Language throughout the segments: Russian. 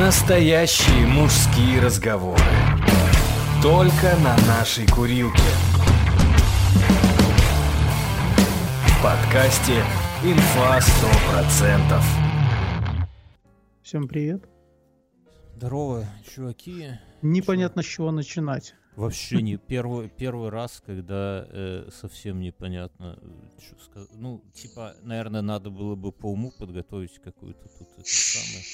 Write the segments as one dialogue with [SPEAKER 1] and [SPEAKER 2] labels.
[SPEAKER 1] Настоящие мужские разговоры. Только на нашей курилке. В подкасте «Инфа 100%».
[SPEAKER 2] Всем привет.
[SPEAKER 3] Здорово, чуваки.
[SPEAKER 2] Непонятно, с чего начинать.
[SPEAKER 3] Вообще не первый, первый раз, когда э, совсем непонятно, э, что сказать. Ну, типа, наверное, надо было бы по уму подготовить какую-то тут это самое,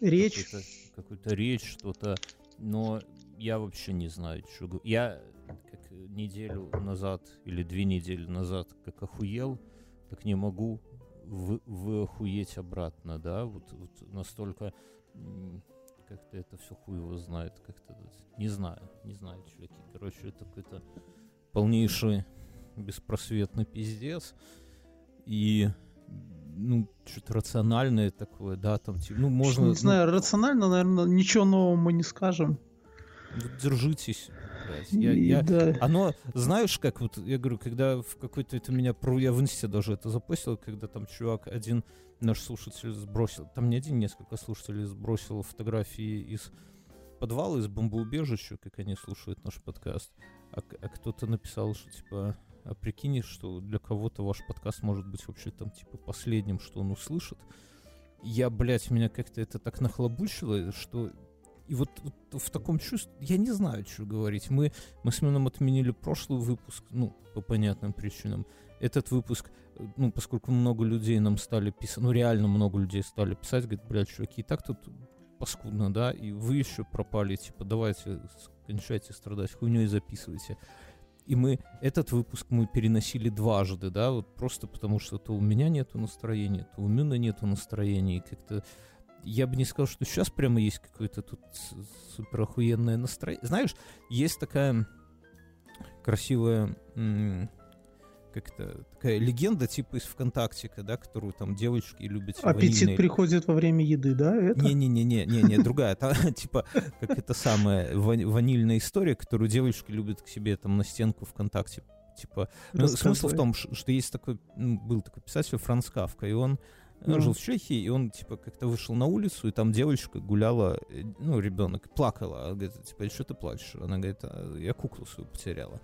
[SPEAKER 2] Речь.
[SPEAKER 3] какую-то, какую-то речь, что-то. Но я вообще не знаю, что говорю. Я как неделю назад или две недели назад как охуел, так не могу вы, вы охуеть обратно, да? Вот, вот настолько как-то это все хуй его знает, как-то не знаю, не знаю, чуваки. Короче, это какой-то полнейший беспросветный пиздец. И ну, что-то рациональное такое, да, там, типа, ну, можно...
[SPEAKER 2] не
[SPEAKER 3] ну,
[SPEAKER 2] знаю, рационально, наверное, ничего нового мы не скажем.
[SPEAKER 3] ну, держитесь, блядь. Я,
[SPEAKER 2] И
[SPEAKER 3] я-
[SPEAKER 2] да.
[SPEAKER 3] Оно, знаешь, как вот, я говорю, когда в какой-то, это меня, про, я в инсте даже это запостил, когда там чувак, один наш слушатель сбросил, там не один, несколько слушателей сбросил фотографии из подвала, из бомбоубежища, как они слушают наш подкаст, а, а кто-то написал, что типа, а прикинь, что для кого-то ваш подкаст может быть вообще там типа последним, что он услышит. Я, блядь, меня как-то это так нахлобучило, что и вот, вот в таком чувстве, я не знаю, что говорить. Мы, мы с Мином отменили прошлый выпуск, ну, по понятным причинам. Этот выпуск, э, ну, поскольку много людей нам стали писать, ну, реально много людей стали писать, говорят, блядь, чуваки, и так тут паскудно, да, и вы еще пропали, типа, давайте, кончайте страдать, хуйней записывайте. И мы, этот выпуск мы переносили дважды, да, вот просто потому что то у меня нету настроения, то у Мина нету настроения, и как-то я бы не сказал, что сейчас прямо есть какое-то тут супер охуенное настроение. Знаешь, есть такая красивая м, как это, такая легенда типа из ВКонтактика, да, которую там девочки любят.
[SPEAKER 2] Аппетит
[SPEAKER 3] ванильные-
[SPEAKER 2] приходит во время еды, да? Это?
[SPEAKER 3] не-не-не-не, не, другая. Та, типа, как это самая вани- ванильная история, которую девочки любят к себе там на стенку ВКонтакте. Типа, ну, смысл в том, что есть такой, был такой писатель Франц Кавка, и он э,
[SPEAKER 2] Ну.
[SPEAKER 3] жил в Чехии, и он, типа, как-то вышел на улицу, и там девочка гуляла, э, ну, ребенок, плакала. Она говорит, типа, что ты плачешь? Она говорит, «А, я куклу свою потеряла.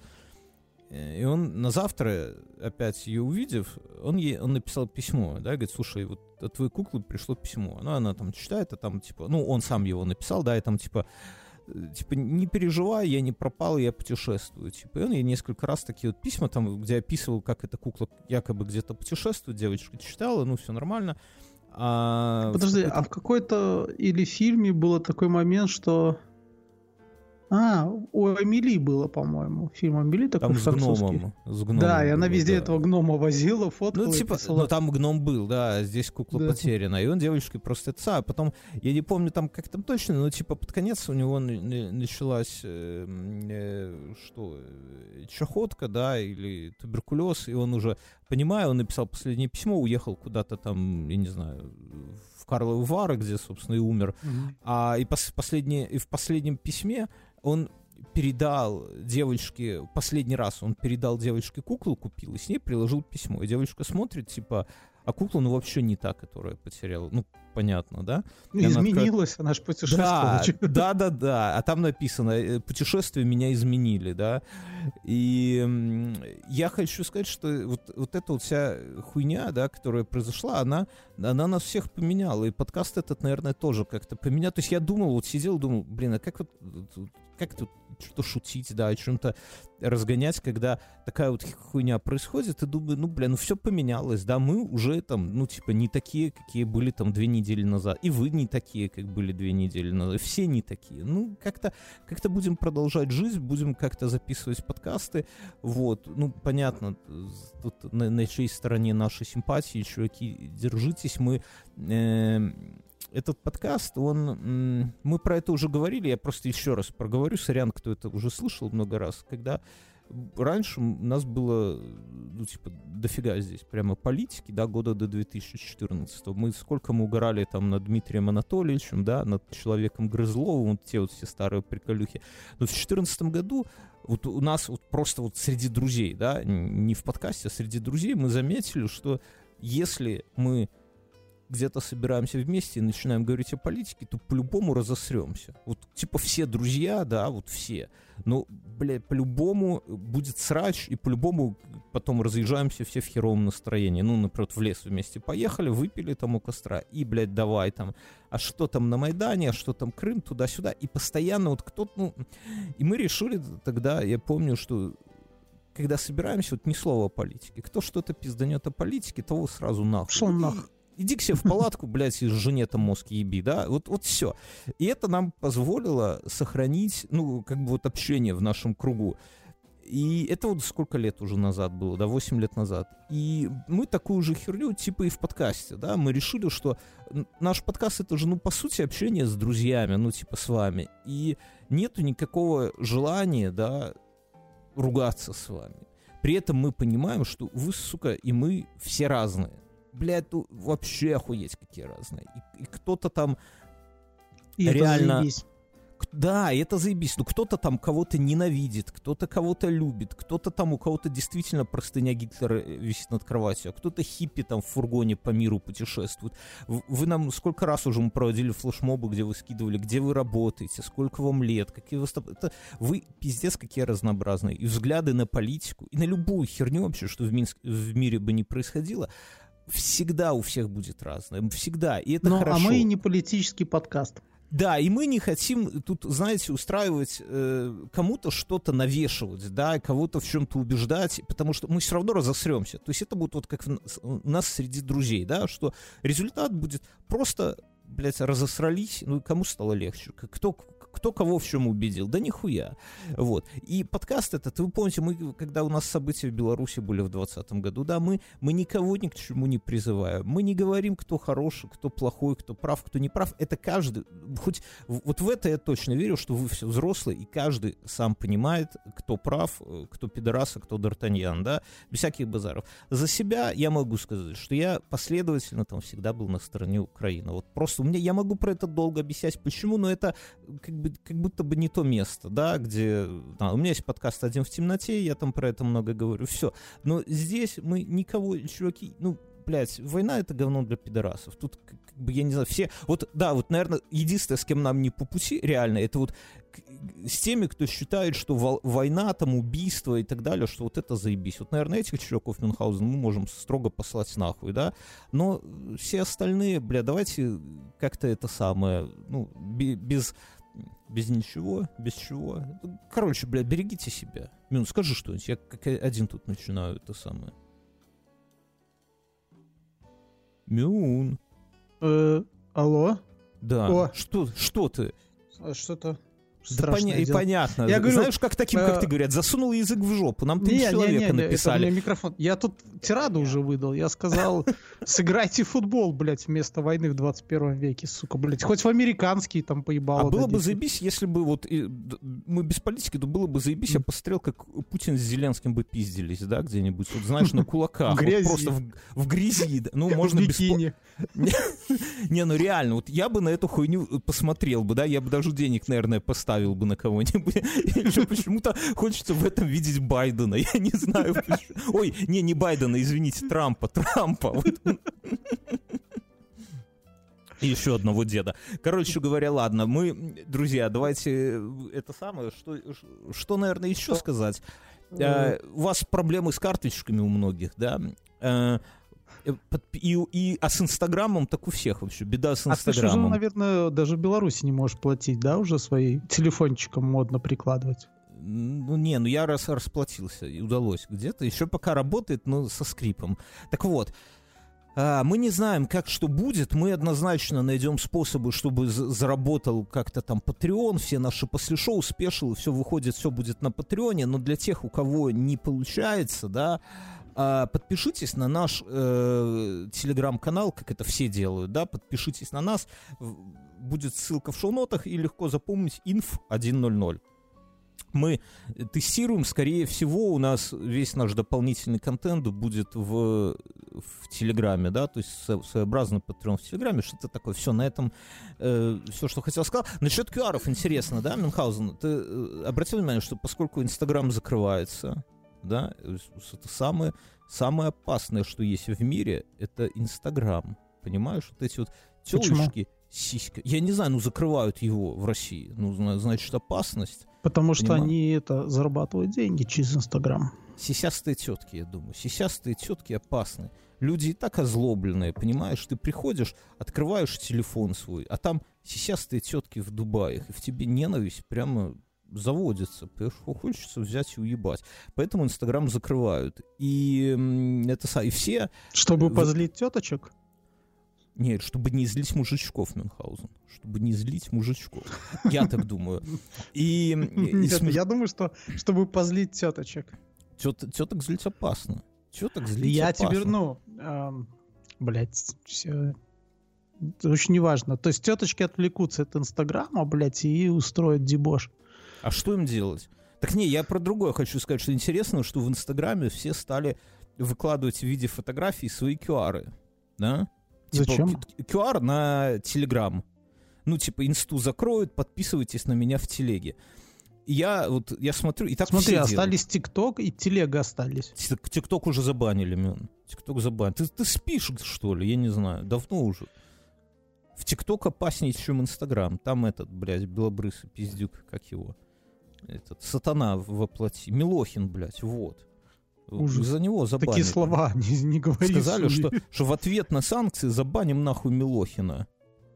[SPEAKER 3] Э, И он на завтра, опять ее увидев, он ей он написал письмо, да, говорит, слушай, вот от твоей куклы пришло письмо. Ну, она там читает, а там, типа, ну, он сам его написал, да, и там, типа, э, типа, не переживай, я не пропал, я путешествую. Типа, и он ей несколько раз такие вот письма, там, где описывал, как эта кукла якобы где-то путешествует, девочка читала, ну, все нормально. А
[SPEAKER 2] Подожди, а в какой-то или фильме было такой момент, что... А, у Эмили было, по-моему. Фильм Эмили такой
[SPEAKER 3] там с гномом. С гномом
[SPEAKER 2] Да, и она везде
[SPEAKER 3] да.
[SPEAKER 2] этого гнома возила, фоткала
[SPEAKER 3] Ну, типа,
[SPEAKER 2] писала.
[SPEAKER 3] ну там гном был, да, а здесь кукла
[SPEAKER 2] Да.
[SPEAKER 3] потеряна. И он девочке просто это самое. Потом, я не помню там, как там точно, но типа под конец у него на- на- началась, э, э, что, чахотка, да, или туберкулез, и он уже, понимаю, он написал последнее письмо, уехал куда-то там, я не знаю, в Карловы Вары, где, собственно, и умер.
[SPEAKER 2] Мгм.
[SPEAKER 3] А и, пос- последнее, и в последнем письме он передал девочке, последний раз он передал девочке куклу, купил, и с ней приложил письмо. И девочка смотрит, типа, а кукла, ну, вообще не та, которая потеряла. Ну, понятно, да?
[SPEAKER 2] Ну,
[SPEAKER 3] И она
[SPEAKER 2] Изменилась, она же
[SPEAKER 3] Да,
[SPEAKER 2] путешествовала. чё.
[SPEAKER 3] да, да, да. А там написано, э, путешествия меня изменили, да. И я хочу сказать, что вот, вот эта вот вся хуйня, да, которая произошла, она, она нас всех поменяла. И подкаст этот, наверное, тоже как-то поменял. То есть я думал, вот сидел, думал, блин, а как вот, как тут что-то шутить, да, о чем-то разгонять, когда такая вот хуйня происходит, и думаю, ну, блин, ну все поменялось, да, мы уже там, ну, типа, не такие, какие были там две недели назад, и вы не такие, как были две недели назад, все не такие. Ну, как-то как будем продолжать жизнь, будем как-то записывать подкасты, вот, ну, понятно, тут на, на чьей стороне наши симпатии, чуваки, держитесь, мы... эм, этот подкаст, он, мы про это уже говорили, я просто еще раз проговорю, сорян, кто это уже слышал много раз, когда раньше у нас было, ну, типа, дофига здесь прямо политики, да, года до 2014 Мы сколько мы угорали там над Дмитрием Анатольевичем, да, над человеком Грызловым, вот те вот все старые приколюхи. Но в 2014 году вот у нас вот просто вот среди друзей, да, не в подкасте, а среди друзей мы заметили, что если мы где-то собираемся вместе и начинаем говорить о политике, то по-любому разосремся. Вот, типа, все друзья, да, вот все. Но, бля, по-любому будет срач, и по-любому потом разъезжаемся все в херовом настроении. Ну, например, в лес вместе поехали, выпили там у костра, и, блядь, давай там, а что там на Майдане, а что там Крым, туда-сюда. И постоянно вот кто-то, ну... И мы решили тогда, я помню, что когда собираемся, вот ни слова о политике. Кто что-то пизданет о политике, того сразу нахуй.
[SPEAKER 2] Шел нах.
[SPEAKER 3] Иди к себе в палатку, блядь, и жене там мозг еби, да? Вот, вот все. И это нам позволило сохранить, ну, как бы вот общение в нашем кругу. И это вот сколько лет уже назад было, да, 8 лет назад. И мы такую же херню, типа и в подкасте, да, мы решили, что наш подкаст это же, ну, по сути, общение с друзьями, ну, типа с вами. И нету никакого желания, да, ругаться с вами. При этом мы понимаем, что вы, сука, и мы все разные. Блядь, ну вообще охуеть какие разные. И, и кто-то там
[SPEAKER 2] И
[SPEAKER 3] реально... Да, это заебись. Ну, кто-то там кого-то ненавидит, кто-то кого-то любит, кто-то там, у кого-то действительно простыня Гитлера э, висит над кроватью, а кто-то хиппи там в фургоне по миру путешествует. Вы нам сколько раз уже мы проводили флешмобы, где вы скидывали, где вы работаете, сколько вам лет, какие вы... Это вы пиздец какие разнообразные. И взгляды на политику, и на любую херню вообще, что в, Минск, в мире бы не происходило, всегда у всех будет разное. Всегда. И это
[SPEAKER 2] Но,
[SPEAKER 3] хорошо.
[SPEAKER 2] А мы не политический подкаст.
[SPEAKER 3] Да, и мы не хотим тут, знаете, устраивать э, кому-то что-то навешивать, да, кого-то в чем-то убеждать, потому что мы все равно разосремся. То есть это будет вот как в, у нас среди друзей, да, что результат будет просто, блядь, разосрались, ну кому стало легче, кто кто кого в чем убедил? Да нихуя. Вот. И подкаст этот, вы помните, мы, когда у нас события в Беларуси были в 2020 году, да, мы, мы никого ни к чему не призываем. Мы не говорим, кто хороший, кто плохой, кто прав, кто не прав. Это каждый, хоть вот в это я точно верю, что вы все взрослые, и каждый сам понимает, кто прав, кто пидорас, а кто Д'Артаньян, да, без всяких базаров. За себя я могу сказать, что я последовательно там всегда был на стороне Украины. Вот просто у меня, я могу про это долго объяснять, почему, но это как бы бы, как будто бы не то место, да, где... Да, у меня есть подкаст «Один в темноте», я там про это много говорю, все. Но здесь мы никого, чуваки, ну, блядь, война это говно для пидорасов. Тут, как, бы, я не знаю, все... Вот, да, вот, наверное, единственное, с кем нам не по пути, реально, это вот с теми, кто считает, что война, там, убийство и так далее, что вот это заебись. Вот, наверное, этих чуваков Мюнхгаузен мы можем строго послать нахуй, да? Но все остальные, бля, давайте как-то это самое, ну, без без ничего, без чего. Короче, блядь, берегите себя. Мин, скажи что-нибудь. Я как один тут начинаю это самое. Мюн.
[SPEAKER 2] Э, алло?
[SPEAKER 3] Да.
[SPEAKER 2] О.
[SPEAKER 3] Что, что ты?
[SPEAKER 2] А что-то
[SPEAKER 3] да поня- и понятно. Я говорю, Знаешь, как таким, как ты говорят, засунул язык в жопу. Нам три человека не, не, написали.
[SPEAKER 2] Это микрофон. Я тут тираду уже выдал. Я сказал, сыграйте футбол, блядь, вместо войны в 21 веке, сука, блядь. Хоть в американский там поебало.
[SPEAKER 3] А было бы заебись, если бы вот мы без политики, то было бы заебись, я посмотрел, как Путин с Зеленским бы пиздились, да, где-нибудь. Вот знаешь, на кулаках.
[SPEAKER 2] Грязи.
[SPEAKER 3] просто в грязи. Ну, можно без... Не, ну реально, вот я бы на эту хуйню посмотрел бы, да, я бы даже денег, наверное, поставил поставил бы на кого-нибудь. Почему-то хочется в этом видеть Байдена. Я не знаю. Ой, не, не Байдена, извините, Трампа. Трампа. И еще одного деда. Короче говоря, ладно, мы, друзья, давайте это самое, что, что наверное, еще сказать. Uh, у вас проблемы с карточками у многих, да? Э, и, и, а с Инстаграмом так у всех вообще. Беда с Инстаграмом. А ты
[SPEAKER 2] же, наверное, даже в Беларуси не можешь платить, да, уже свои телефончиком модно прикладывать?
[SPEAKER 3] Ну, не, ну я раз расплатился, и удалось где-то. Еще пока работает, но со скрипом. Так вот, а, мы не знаем, как что будет. Мы однозначно найдем способы, чтобы заработал как-то там Patreon, все наши после шоу, спешил, все выходит, все будет на Патреоне. Но для тех, у кого не получается, да, а, подпишитесь на наш э, телеграм-канал, как это все делают, да, подпишитесь на нас, будет ссылка в шоу-нотах и легко запомнить inf 100 мы тестируем, скорее всего, у нас весь наш дополнительный контент будет в, в Телеграме, да, то есть своеобразный патрон в Телеграме, что-то такое. Все, на этом э, все, что хотел сказать. Насчет qr интересно, да, Мюнхгаузен, ты э, обратил внимание, что поскольку Инстаграм закрывается, да, это самое, самое опасное, что есть в мире, это Инстаграм. понимаешь? Вот эти вот телочки, сиська. Я не знаю, ну закрывают его в России. Ну, зна- значит, опасность.
[SPEAKER 2] Потому что
[SPEAKER 3] Понимаю.
[SPEAKER 2] они это зарабатывают деньги через Инстаграм.
[SPEAKER 3] Сисястые тетки, я думаю. Сисястые тетки опасны. Люди и так озлобленные, понимаешь? Ты приходишь, открываешь телефон свой, а там сисястые тетки в Дубаях, и в тебе ненависть прямо заводится. Хочется взять и уебать. Поэтому Инстаграм закрывают. И это и все
[SPEAKER 2] Чтобы
[SPEAKER 3] Вы-
[SPEAKER 2] позлить теточек?
[SPEAKER 3] Нет, чтобы не злить мужичков, Мюнхгаузен. Чтобы не злить мужичков. Я так думаю. И, и
[SPEAKER 2] Нет,
[SPEAKER 3] смеш-
[SPEAKER 2] я думаю, что чтобы позлить теточек.
[SPEAKER 3] тет- теток злить опасно. Теток злить
[SPEAKER 2] Я
[SPEAKER 3] опасно.
[SPEAKER 2] тебе, ну, эм, блядь, все. Это очень неважно. То есть теточки отвлекутся от Инстаграма, блядь, и устроят дебош.
[SPEAKER 3] А что им делать? Так не, я про другое хочу сказать, что интересно, что в Инстаграме все стали выкладывать в виде фотографий свои QR. Да? Типа,
[SPEAKER 2] Зачем?
[SPEAKER 3] Q- QR на Телеграм. Ну, типа, инсту закроют, подписывайтесь на меня в телеге. И я вот, я смотрю, и так
[SPEAKER 2] Смотри, остались ТикТок и Телега остались.
[SPEAKER 3] Тик- ТикТок уже забанили, Мюн. ТикТок забанили. Ты, ты спишь, что ли? Я не знаю. Давно уже. В ТикТок опаснее, чем Инстаграм. Там этот, блядь, белобрысый пиздюк, как его? Этот, сатана воплоти. Милохин, блядь, вот.
[SPEAKER 2] Ужас.
[SPEAKER 3] За него забанили.
[SPEAKER 2] Такие слова не, не говори.
[SPEAKER 3] Сказали, что, что в ответ на санкции забаним нахуй Милохина.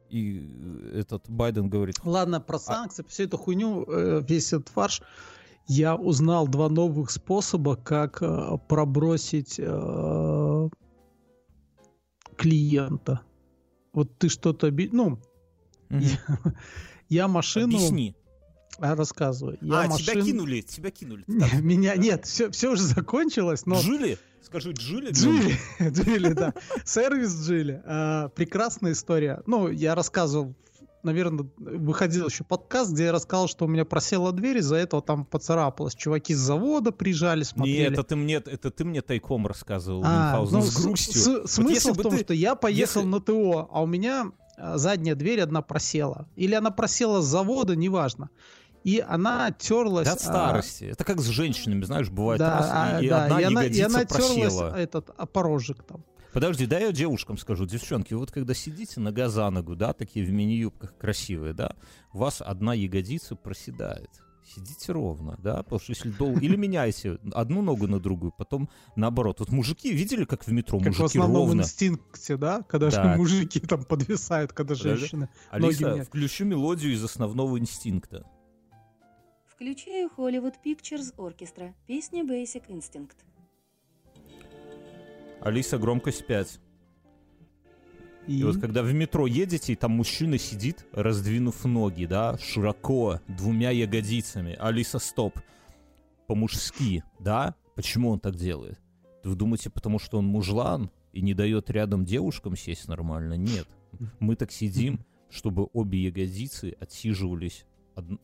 [SPEAKER 3] И э, этот Байден говорит,
[SPEAKER 2] Ладно,
[SPEAKER 3] А
[SPEAKER 2] про санкции, всю эту хуйню, э, весь этот фарш. Я узнал два новых способа, как э, пробросить э, клиента. Вот ты что-то... Ну,
[SPEAKER 3] «Мгм,
[SPEAKER 2] я, я машину...
[SPEAKER 3] объясни.
[SPEAKER 2] А, рассказываю. Я
[SPEAKER 3] а, тебя
[SPEAKER 2] машин-
[SPEAKER 3] кинули, тебя кинули.
[SPEAKER 2] Не, Меня... Нет, все, все уже закончилось, но...
[SPEAKER 3] Джили? Скажи, Джили?
[SPEAKER 2] Джили, Джили, да. Сервис Джили. А, прекрасная история. Ну, я рассказывал, наверное, выходил еще подкаст, где я рассказал, что у меня просела дверь, из-за этого там поцарапалось. Чуваки с завода приезжали, смотрели.
[SPEAKER 3] это ты мне, это ты мне тайком рассказывал,
[SPEAKER 2] А, ну,
[SPEAKER 3] с грустью.
[SPEAKER 2] с-
[SPEAKER 3] Вот
[SPEAKER 2] смысл в том,
[SPEAKER 3] ты-
[SPEAKER 2] что я поехал
[SPEAKER 3] если-
[SPEAKER 2] на ТО, а у меня а, задняя дверь одна просела. Или она просела с завода, неважно. И она терлась...
[SPEAKER 3] От
[SPEAKER 2] а,
[SPEAKER 3] старости. Это как с женщинами, знаешь, бывает
[SPEAKER 2] да,
[SPEAKER 3] раз,
[SPEAKER 2] а,
[SPEAKER 3] и,
[SPEAKER 2] да,
[SPEAKER 3] одна
[SPEAKER 2] и она, и она терлась, этот, а, порожек там.
[SPEAKER 3] Подожди, да я девушкам скажу, девчонки, вот когда сидите нога за ногу, да, такие в мини-юбках красивые, да, у вас одна ягодица проседает. Сидите ровно, да, потому что если долго... Или меняйте одну ногу на другую, потом наоборот. Вот мужики, видели, как в метро
[SPEAKER 2] Как в
[SPEAKER 3] мужики
[SPEAKER 2] основном
[SPEAKER 3] ровно?
[SPEAKER 2] инстинкте, да? Когда же
[SPEAKER 3] Да.
[SPEAKER 2] мужики там подвисают, когда женщины.
[SPEAKER 3] Алиса,
[SPEAKER 2] ноги нет.
[SPEAKER 3] включу мелодию из основного инстинкта.
[SPEAKER 4] Включаю Hollywood Pictures Orchestra. Песня Basic Instinct.
[SPEAKER 3] Алиса, громкость 5.
[SPEAKER 2] И,
[SPEAKER 3] И вот когда в метро едете, и там мужчина сидит, раздвинув ноги, да, широко, двумя ягодицами. Алиса, стоп. По-мужски, да? Почему он так делает? Вы думаете, потому что он мужлан и не дает рядом девушкам сесть нормально? Нет. Мы так сидим, чтобы обе ягодицы отсиживались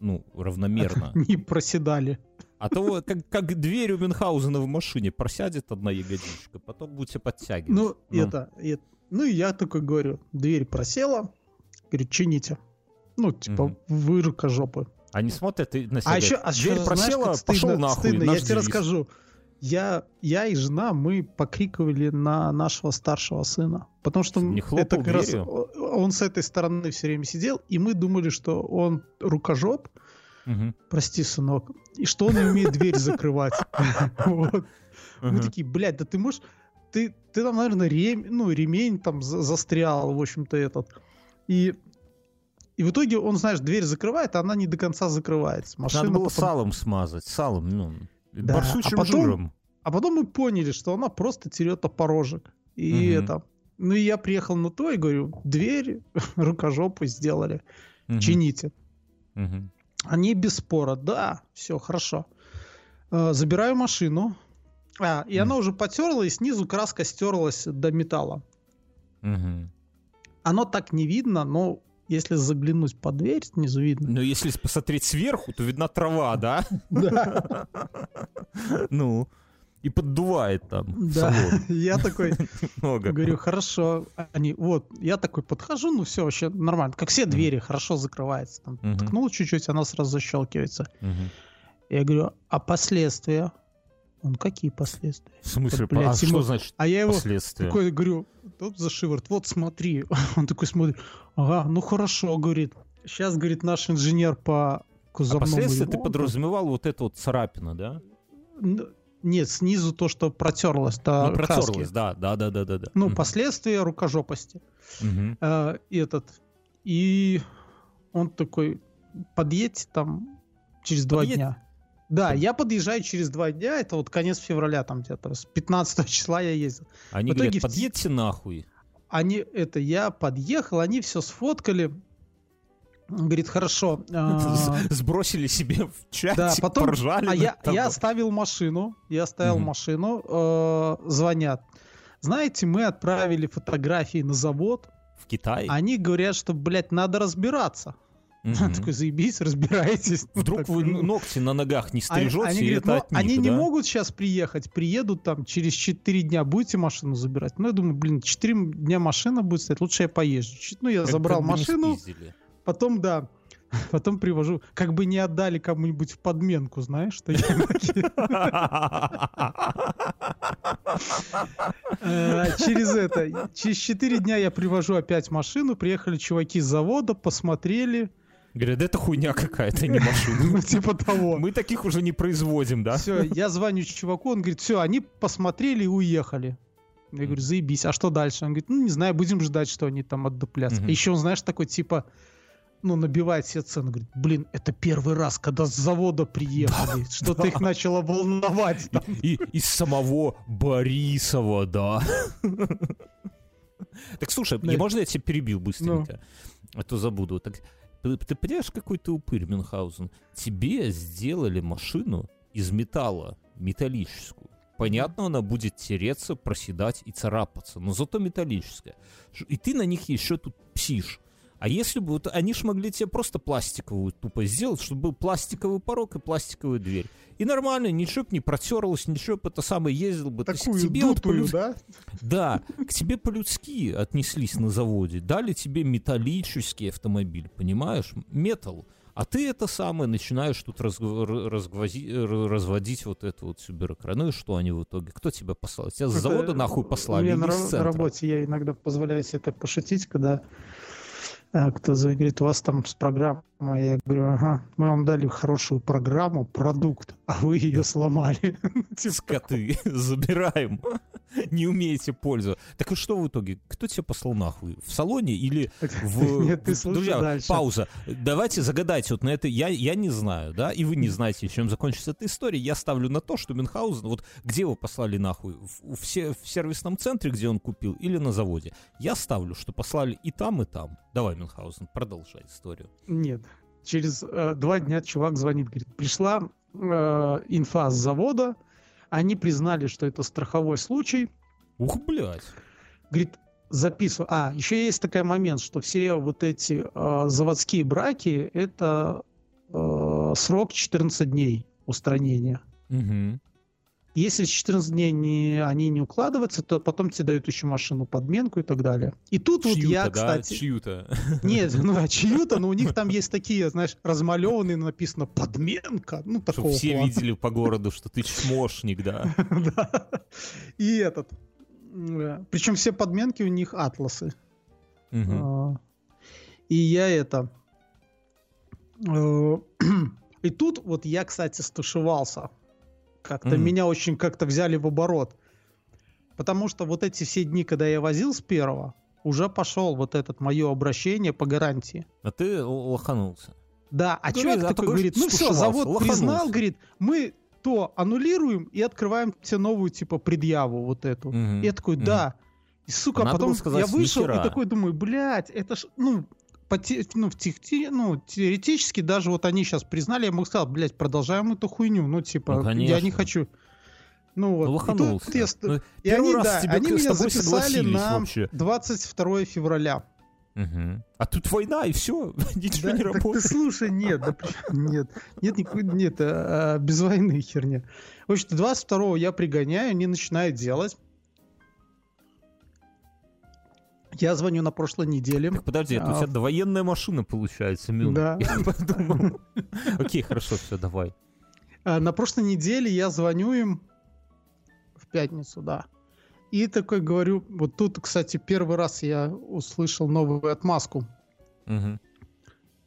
[SPEAKER 3] ну, равномерно.
[SPEAKER 2] не проседали.
[SPEAKER 3] А то как, как дверь у Мюнхгаузена в машине просядет одна ягодичка, потом будете подтягивать.
[SPEAKER 2] Ну, это, и- ну и я такой говорю, дверь просела, говорю, чините. Ну, типа,
[SPEAKER 3] Мгм.
[SPEAKER 2] вы рукожопы.
[SPEAKER 3] Они смотрят и на себя.
[SPEAKER 2] А еще, а
[SPEAKER 3] дверь
[SPEAKER 2] знаешь,
[SPEAKER 3] просела,
[SPEAKER 2] как
[SPEAKER 3] пошел
[SPEAKER 2] стыдно,
[SPEAKER 3] нахуй.
[SPEAKER 2] стыдно. Я тебе расскажу. Я, я и жена, мы покрикивали на нашего старшего сына. Потому что
[SPEAKER 3] Не
[SPEAKER 2] это как раз он с этой стороны все время сидел, и мы думали, что он рукожоп,
[SPEAKER 3] Мгм.
[SPEAKER 2] прости, сынок, и что он умеет дверь закрывать. Мы такие, блядь, да ты можешь... Ты, ты там, наверное, ремень, ну, ремень там за- застрял, в общем-то, этот. И, и в итоге он, знаешь, дверь закрывает, а она не до конца закрывается. Машина
[SPEAKER 3] Надо было
[SPEAKER 2] потом-
[SPEAKER 3] салом смазать, салом, ну,
[SPEAKER 2] Да,
[SPEAKER 3] барсучим
[SPEAKER 2] а потом-
[SPEAKER 3] жиром.
[SPEAKER 2] А потом мы поняли, что она просто терет опорожек. И
[SPEAKER 3] Мгм.
[SPEAKER 2] это... Ну, и я приехал на то и говорю, дверь рукожопы сделали,
[SPEAKER 3] Мгм.
[SPEAKER 2] чините.
[SPEAKER 3] Мгм.
[SPEAKER 2] Они без спора, да, все хорошо. Э, Забираю машину. А, и
[SPEAKER 3] Мгм.
[SPEAKER 2] она уже потерла, и снизу краска стерлась до металла.
[SPEAKER 3] Мгм.
[SPEAKER 2] Оно так не видно, но если заглянуть под дверь, снизу видно.
[SPEAKER 3] Но если посмотреть сверху, то видна трава, да?
[SPEAKER 2] Да,
[SPEAKER 3] Ну, и поддувает там
[SPEAKER 2] да. Я такой
[SPEAKER 3] много.
[SPEAKER 2] говорю, хорошо. Они, вот, я такой подхожу, ну все, вообще нормально. Как все двери, хорошо закрывается. Там, ткнул чуть-чуть, она сразу защелкивается. Я говорю, а последствия? Он какие последствия?
[SPEAKER 3] В смысле,
[SPEAKER 2] блядь,
[SPEAKER 3] а что
[SPEAKER 2] ему-
[SPEAKER 3] значит
[SPEAKER 2] А я его
[SPEAKER 3] последствия?
[SPEAKER 2] такой говорю, тут за шиворот, вот смотри. Он такой смотрит, ага, ну хорошо, говорит. Сейчас, говорит, наш инженер по
[SPEAKER 3] А
[SPEAKER 2] кузовному
[SPEAKER 3] последствия ты
[SPEAKER 2] ремонту-
[SPEAKER 3] подразумевал вот это вот царапина, да?
[SPEAKER 2] Нет, снизу то, что протерлось, то
[SPEAKER 3] Ну, протерлась, да, да, да, да, да. да.
[SPEAKER 2] Ну,
[SPEAKER 3] Мгм.
[SPEAKER 2] последствия рукожопости.
[SPEAKER 3] Мгм.
[SPEAKER 2] Э, этот. И он такой, подъедьте там через два
[SPEAKER 3] Подъедь.
[SPEAKER 2] дня. Да, я подъезжаю через два дня, это вот конец февраля там где-то, с 15 числа я ездил.
[SPEAKER 3] Они
[SPEAKER 2] в итоге
[SPEAKER 3] говорят, подъедьте нахуй.
[SPEAKER 2] Они, это, я подъехал, они все сфоткали. Он говорит, хорошо. а,
[SPEAKER 3] Сбросили себе в чатик,
[SPEAKER 2] Да, потом,
[SPEAKER 3] поржали.
[SPEAKER 2] а я, я оставил машину, я оставил
[SPEAKER 3] Мгм.
[SPEAKER 2] машину, э, звонят. Знаете, мы отправили фотографии на завод,
[SPEAKER 3] В Китай.
[SPEAKER 2] они говорят, что, блядь, надо разбираться.
[SPEAKER 3] Мгм.
[SPEAKER 2] Такой, заебись, разбирайтесь. Ну,
[SPEAKER 3] Вдруг вы ногти на ногах не
[SPEAKER 2] Они,
[SPEAKER 3] стрижете,
[SPEAKER 2] они
[SPEAKER 3] и
[SPEAKER 2] говорят,
[SPEAKER 3] это
[SPEAKER 2] ну,
[SPEAKER 3] от них,
[SPEAKER 2] они не
[SPEAKER 3] да?
[SPEAKER 2] могут сейчас приехать, приедут там через 4 дня, будете машину забирать? Ну, я думаю, блин, 4 дня машина будет стоять, лучше я поезжу. Ну, я
[SPEAKER 3] Как-
[SPEAKER 2] забрал
[SPEAKER 3] как не
[SPEAKER 2] машину, потом, да, потом привожу, как бы не отдали кому-нибудь в подменку, знаешь, что я через это, через 4 дня я привожу опять машину, приехали чуваки с завода, посмотрели,
[SPEAKER 3] Говорят, это хуйня какая-то, не машина.
[SPEAKER 2] ну, типа того.
[SPEAKER 3] Мы таких уже не производим, да?
[SPEAKER 2] Все, я звоню чуваку, он говорит, все, они посмотрели и уехали. Я говорю, заебись, а что дальше? Он говорит, ну не знаю, будем ждать, что они там отдуплятся.
[SPEAKER 3] Мгм.
[SPEAKER 2] Еще он, знаешь, такой типа, ну, набивает себе цену. Говорит, блин, это первый раз, когда с завода приехали. Что-то их начало волновать. там.
[SPEAKER 3] И из самого Борисова, да. Так слушай,
[SPEAKER 2] Да.
[SPEAKER 3] и можно я тебя перебил быстренько?
[SPEAKER 2] Ну.
[SPEAKER 3] А то забуду. Так ты, ты понимаешь, какой ты упырь, Мюнхгаузен? Тебе сделали машину из металла, металлическую. Понятно, она будет тереться, проседать и царапаться, но зато металлическая. И ты на них еще тут псишь. А если бы вот они ж могли тебе просто пластиковую тупо сделать, чтобы был пластиковый порог и пластиковая дверь. И нормально, ничего бы не протерлось, ничего бы это самое ездил бы. То есть
[SPEAKER 2] Такую
[SPEAKER 3] тебе вот
[SPEAKER 2] дутую,
[SPEAKER 3] по-людски-
[SPEAKER 2] да?
[SPEAKER 3] да, к тебе по-людски отнеслись на заводе, дали тебе металлический автомобиль, понимаешь? Металл. А ты это самое начинаешь тут разг- р- разгвози- р- разводить вот эту вот всю бюрократию. Ну и что они в итоге? Кто тебя послал? Тебя с завода нахуй
[SPEAKER 2] У
[SPEAKER 3] послали?
[SPEAKER 2] меня
[SPEAKER 3] или
[SPEAKER 2] на, на работе я иногда позволяю себе так пошутить, когда э, кто говорит, у вас там с программой, я говорю, ага, мы вам дали хорошую программу, продукт, а вы ее сломали. Типа
[SPEAKER 3] Скоты, забираем. Не умеете пользоваться. Так и что в итоге? Кто тебя послал нахуй? В салоне или в...
[SPEAKER 2] Нет, ты
[SPEAKER 3] Друзья,
[SPEAKER 2] дальше.
[SPEAKER 3] пауза. Давайте загадайте вот на это. Я, я не знаю, да, и вы не знаете, чем закончится эта история. Я ставлю на то, что Мюнхгаузен, вот где его послали нахуй? В, в в сервисном центре, где он купил, или на заводе? Я ставлю, что послали и там, и там. Давай, Мюнхгаузен, продолжай историю.
[SPEAKER 2] Нет. Через э, два дня чувак звонит, говорит, пришла э, инфа с завода, они признали, что это страховой случай.
[SPEAKER 3] Ух, блядь.
[SPEAKER 2] Говорит, записывай. А, еще есть такой момент, что все вот эти э, заводские браки, это э, срок 14 дней устранения.
[SPEAKER 3] Мгм.
[SPEAKER 2] Если 14 дней не, они не укладываются, то потом тебе дают еще машину подменку и так далее. И тут вот
[SPEAKER 3] Чью-то,
[SPEAKER 2] я,
[SPEAKER 3] да,
[SPEAKER 2] кстати...
[SPEAKER 3] чью-то.
[SPEAKER 2] Нет, ну а чью-то, но у них там есть такие, знаешь, размалеванные, написано подменка. Ну,
[SPEAKER 3] Чтобы
[SPEAKER 2] такого
[SPEAKER 3] все
[SPEAKER 2] плана.
[SPEAKER 3] видели по городу, что ты чмошник, да.
[SPEAKER 2] Да. И этот. Причем все подменки у них атласы. А, И я это... э, И тут вот я, кстати, стушевался. Как-то
[SPEAKER 3] Мгм.
[SPEAKER 2] меня очень как-то взяли в оборот. Потому что вот эти все дни, когда я возил с первого, уже пошел вот этот мое обращение по гарантии.
[SPEAKER 3] А ты лоханулся.
[SPEAKER 2] Да, а
[SPEAKER 3] Ну,
[SPEAKER 2] человек
[SPEAKER 3] а
[SPEAKER 2] такой говорит, ну все, завод
[SPEAKER 3] лоханулся.
[SPEAKER 2] признал, говорит, мы то аннулируем и открываем тебе новую, типа, предъяву вот эту.
[SPEAKER 3] Мгм.
[SPEAKER 2] Я такой, да. И, сука,
[SPEAKER 3] Надо
[SPEAKER 2] потом
[SPEAKER 3] сказать,
[SPEAKER 2] я вышел и такой думаю, блядь, это ж, ну, по те- ну, в тех- те- ну, теоретически даже вот они сейчас признали, я бы сказал, блядь, продолжаем эту хуйню, ну, типа,
[SPEAKER 3] Ну,
[SPEAKER 2] я не хочу. Ну, вот.
[SPEAKER 3] Ну,
[SPEAKER 2] И
[SPEAKER 3] лоханулся.
[SPEAKER 2] тут
[SPEAKER 3] Ну,
[SPEAKER 2] и они,
[SPEAKER 3] раз
[SPEAKER 2] да,
[SPEAKER 3] тебе
[SPEAKER 2] они меня записали на
[SPEAKER 3] вообще.
[SPEAKER 2] 22 февраля.
[SPEAKER 3] Мгм. А тут война, и все, ничего
[SPEAKER 2] Да,
[SPEAKER 3] не
[SPEAKER 2] так ты
[SPEAKER 3] работает.
[SPEAKER 2] слушай, нет, да нет, нет, никакой, нет, а, а, без войны херня. В общем, 22 я пригоняю, они начинают делать. Я звоню на прошлой неделе.
[SPEAKER 3] Так подожди, это у
[SPEAKER 2] А,
[SPEAKER 3] тебя довоенная машина получается, Мюн.
[SPEAKER 2] Да.
[SPEAKER 3] Я подумал. Окей, хорошо, все, давай.
[SPEAKER 2] А, На прошлой неделе я звоню им, В пятницу, да. И такой говорю, вот тут, кстати, первый раз я услышал новую отмазку.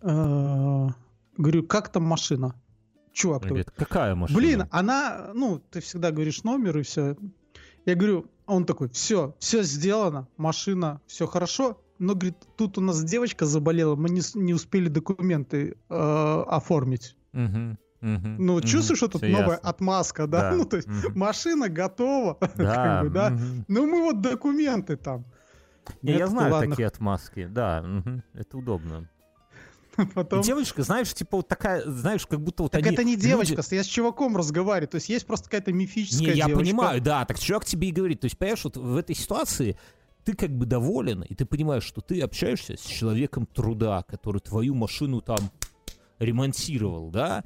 [SPEAKER 2] Э, Говорю, как там машина? Чувак,
[SPEAKER 3] говорит, какая машина?
[SPEAKER 2] блин, она, ну, ты всегда говоришь номер и все. Я говорю, а он такой, все, все сделано, машина, все хорошо. Но, говорит, тут у нас девочка заболела, мы не, не успели документы э, оформить.
[SPEAKER 3] Мгм, мгм,
[SPEAKER 2] Ну,
[SPEAKER 3] мгм.
[SPEAKER 2] чувствуешь, что тут новая
[SPEAKER 3] ясно.
[SPEAKER 2] отмазка, да?
[SPEAKER 3] Да,
[SPEAKER 2] Ну, то есть
[SPEAKER 3] мгм.
[SPEAKER 2] машина готова,
[SPEAKER 3] Да,
[SPEAKER 2] как бы, да?
[SPEAKER 3] мгм.
[SPEAKER 2] Ну, мы вот документы там.
[SPEAKER 3] Не, я знаю
[SPEAKER 2] ладно.
[SPEAKER 3] такие отмазки, да, мгм, это удобно.
[SPEAKER 2] Потом...
[SPEAKER 3] Девочка, знаешь, типа вот такая, знаешь, как будто вот
[SPEAKER 2] Так
[SPEAKER 3] они...
[SPEAKER 2] это не
[SPEAKER 3] люди-
[SPEAKER 2] девочка, я с чуваком разговариваю. То есть есть просто какая-то мифическая
[SPEAKER 3] Не, я
[SPEAKER 2] девочка.
[SPEAKER 3] понимаю, да, так чувак тебе и говорит. То есть, понимаешь, вот в этой ситуации ты как бы доволен, и ты понимаешь, что ты общаешься с человеком труда, который твою машину там ремонтировал, да?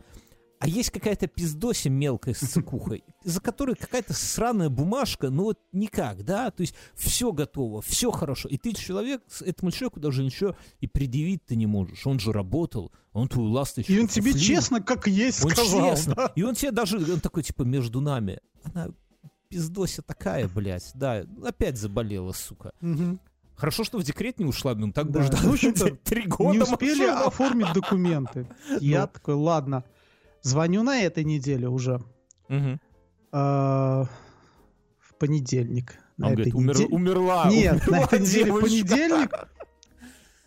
[SPEAKER 3] А есть какая-то пиздося мелкая ссыкуха, за которой какая-то сраная бумажка, ну вот никак, да? То есть все готово, все хорошо. И ты человек, с- этому человеку даже ничего и предъявить ты не можешь. Он же работал, он твою ласточку
[SPEAKER 2] И он тебе честно, как есть,
[SPEAKER 3] Он
[SPEAKER 2] сказал.
[SPEAKER 3] честно.
[SPEAKER 2] да.
[SPEAKER 3] И он тебе даже, он такой, типа, между нами. Она пиздося такая, блядь. Да, опять заболела, сука. Хорошо, что в декрет не ушла, ну так бы
[SPEAKER 2] Да.
[SPEAKER 3] ждал.
[SPEAKER 2] Ну,
[SPEAKER 3] Три года
[SPEAKER 2] Не успели
[SPEAKER 3] машину.
[SPEAKER 2] оформить документы. Я
[SPEAKER 3] Ну.
[SPEAKER 2] такой, ладно. Звоню на этой неделе уже. Э, В понедельник. На
[SPEAKER 3] Он
[SPEAKER 2] этой
[SPEAKER 3] говорит, «Умер-
[SPEAKER 2] неделе-
[SPEAKER 3] умерла.
[SPEAKER 2] Нет, на
[SPEAKER 3] умерла
[SPEAKER 2] этой неделе
[SPEAKER 3] девочка».
[SPEAKER 2] понедельник.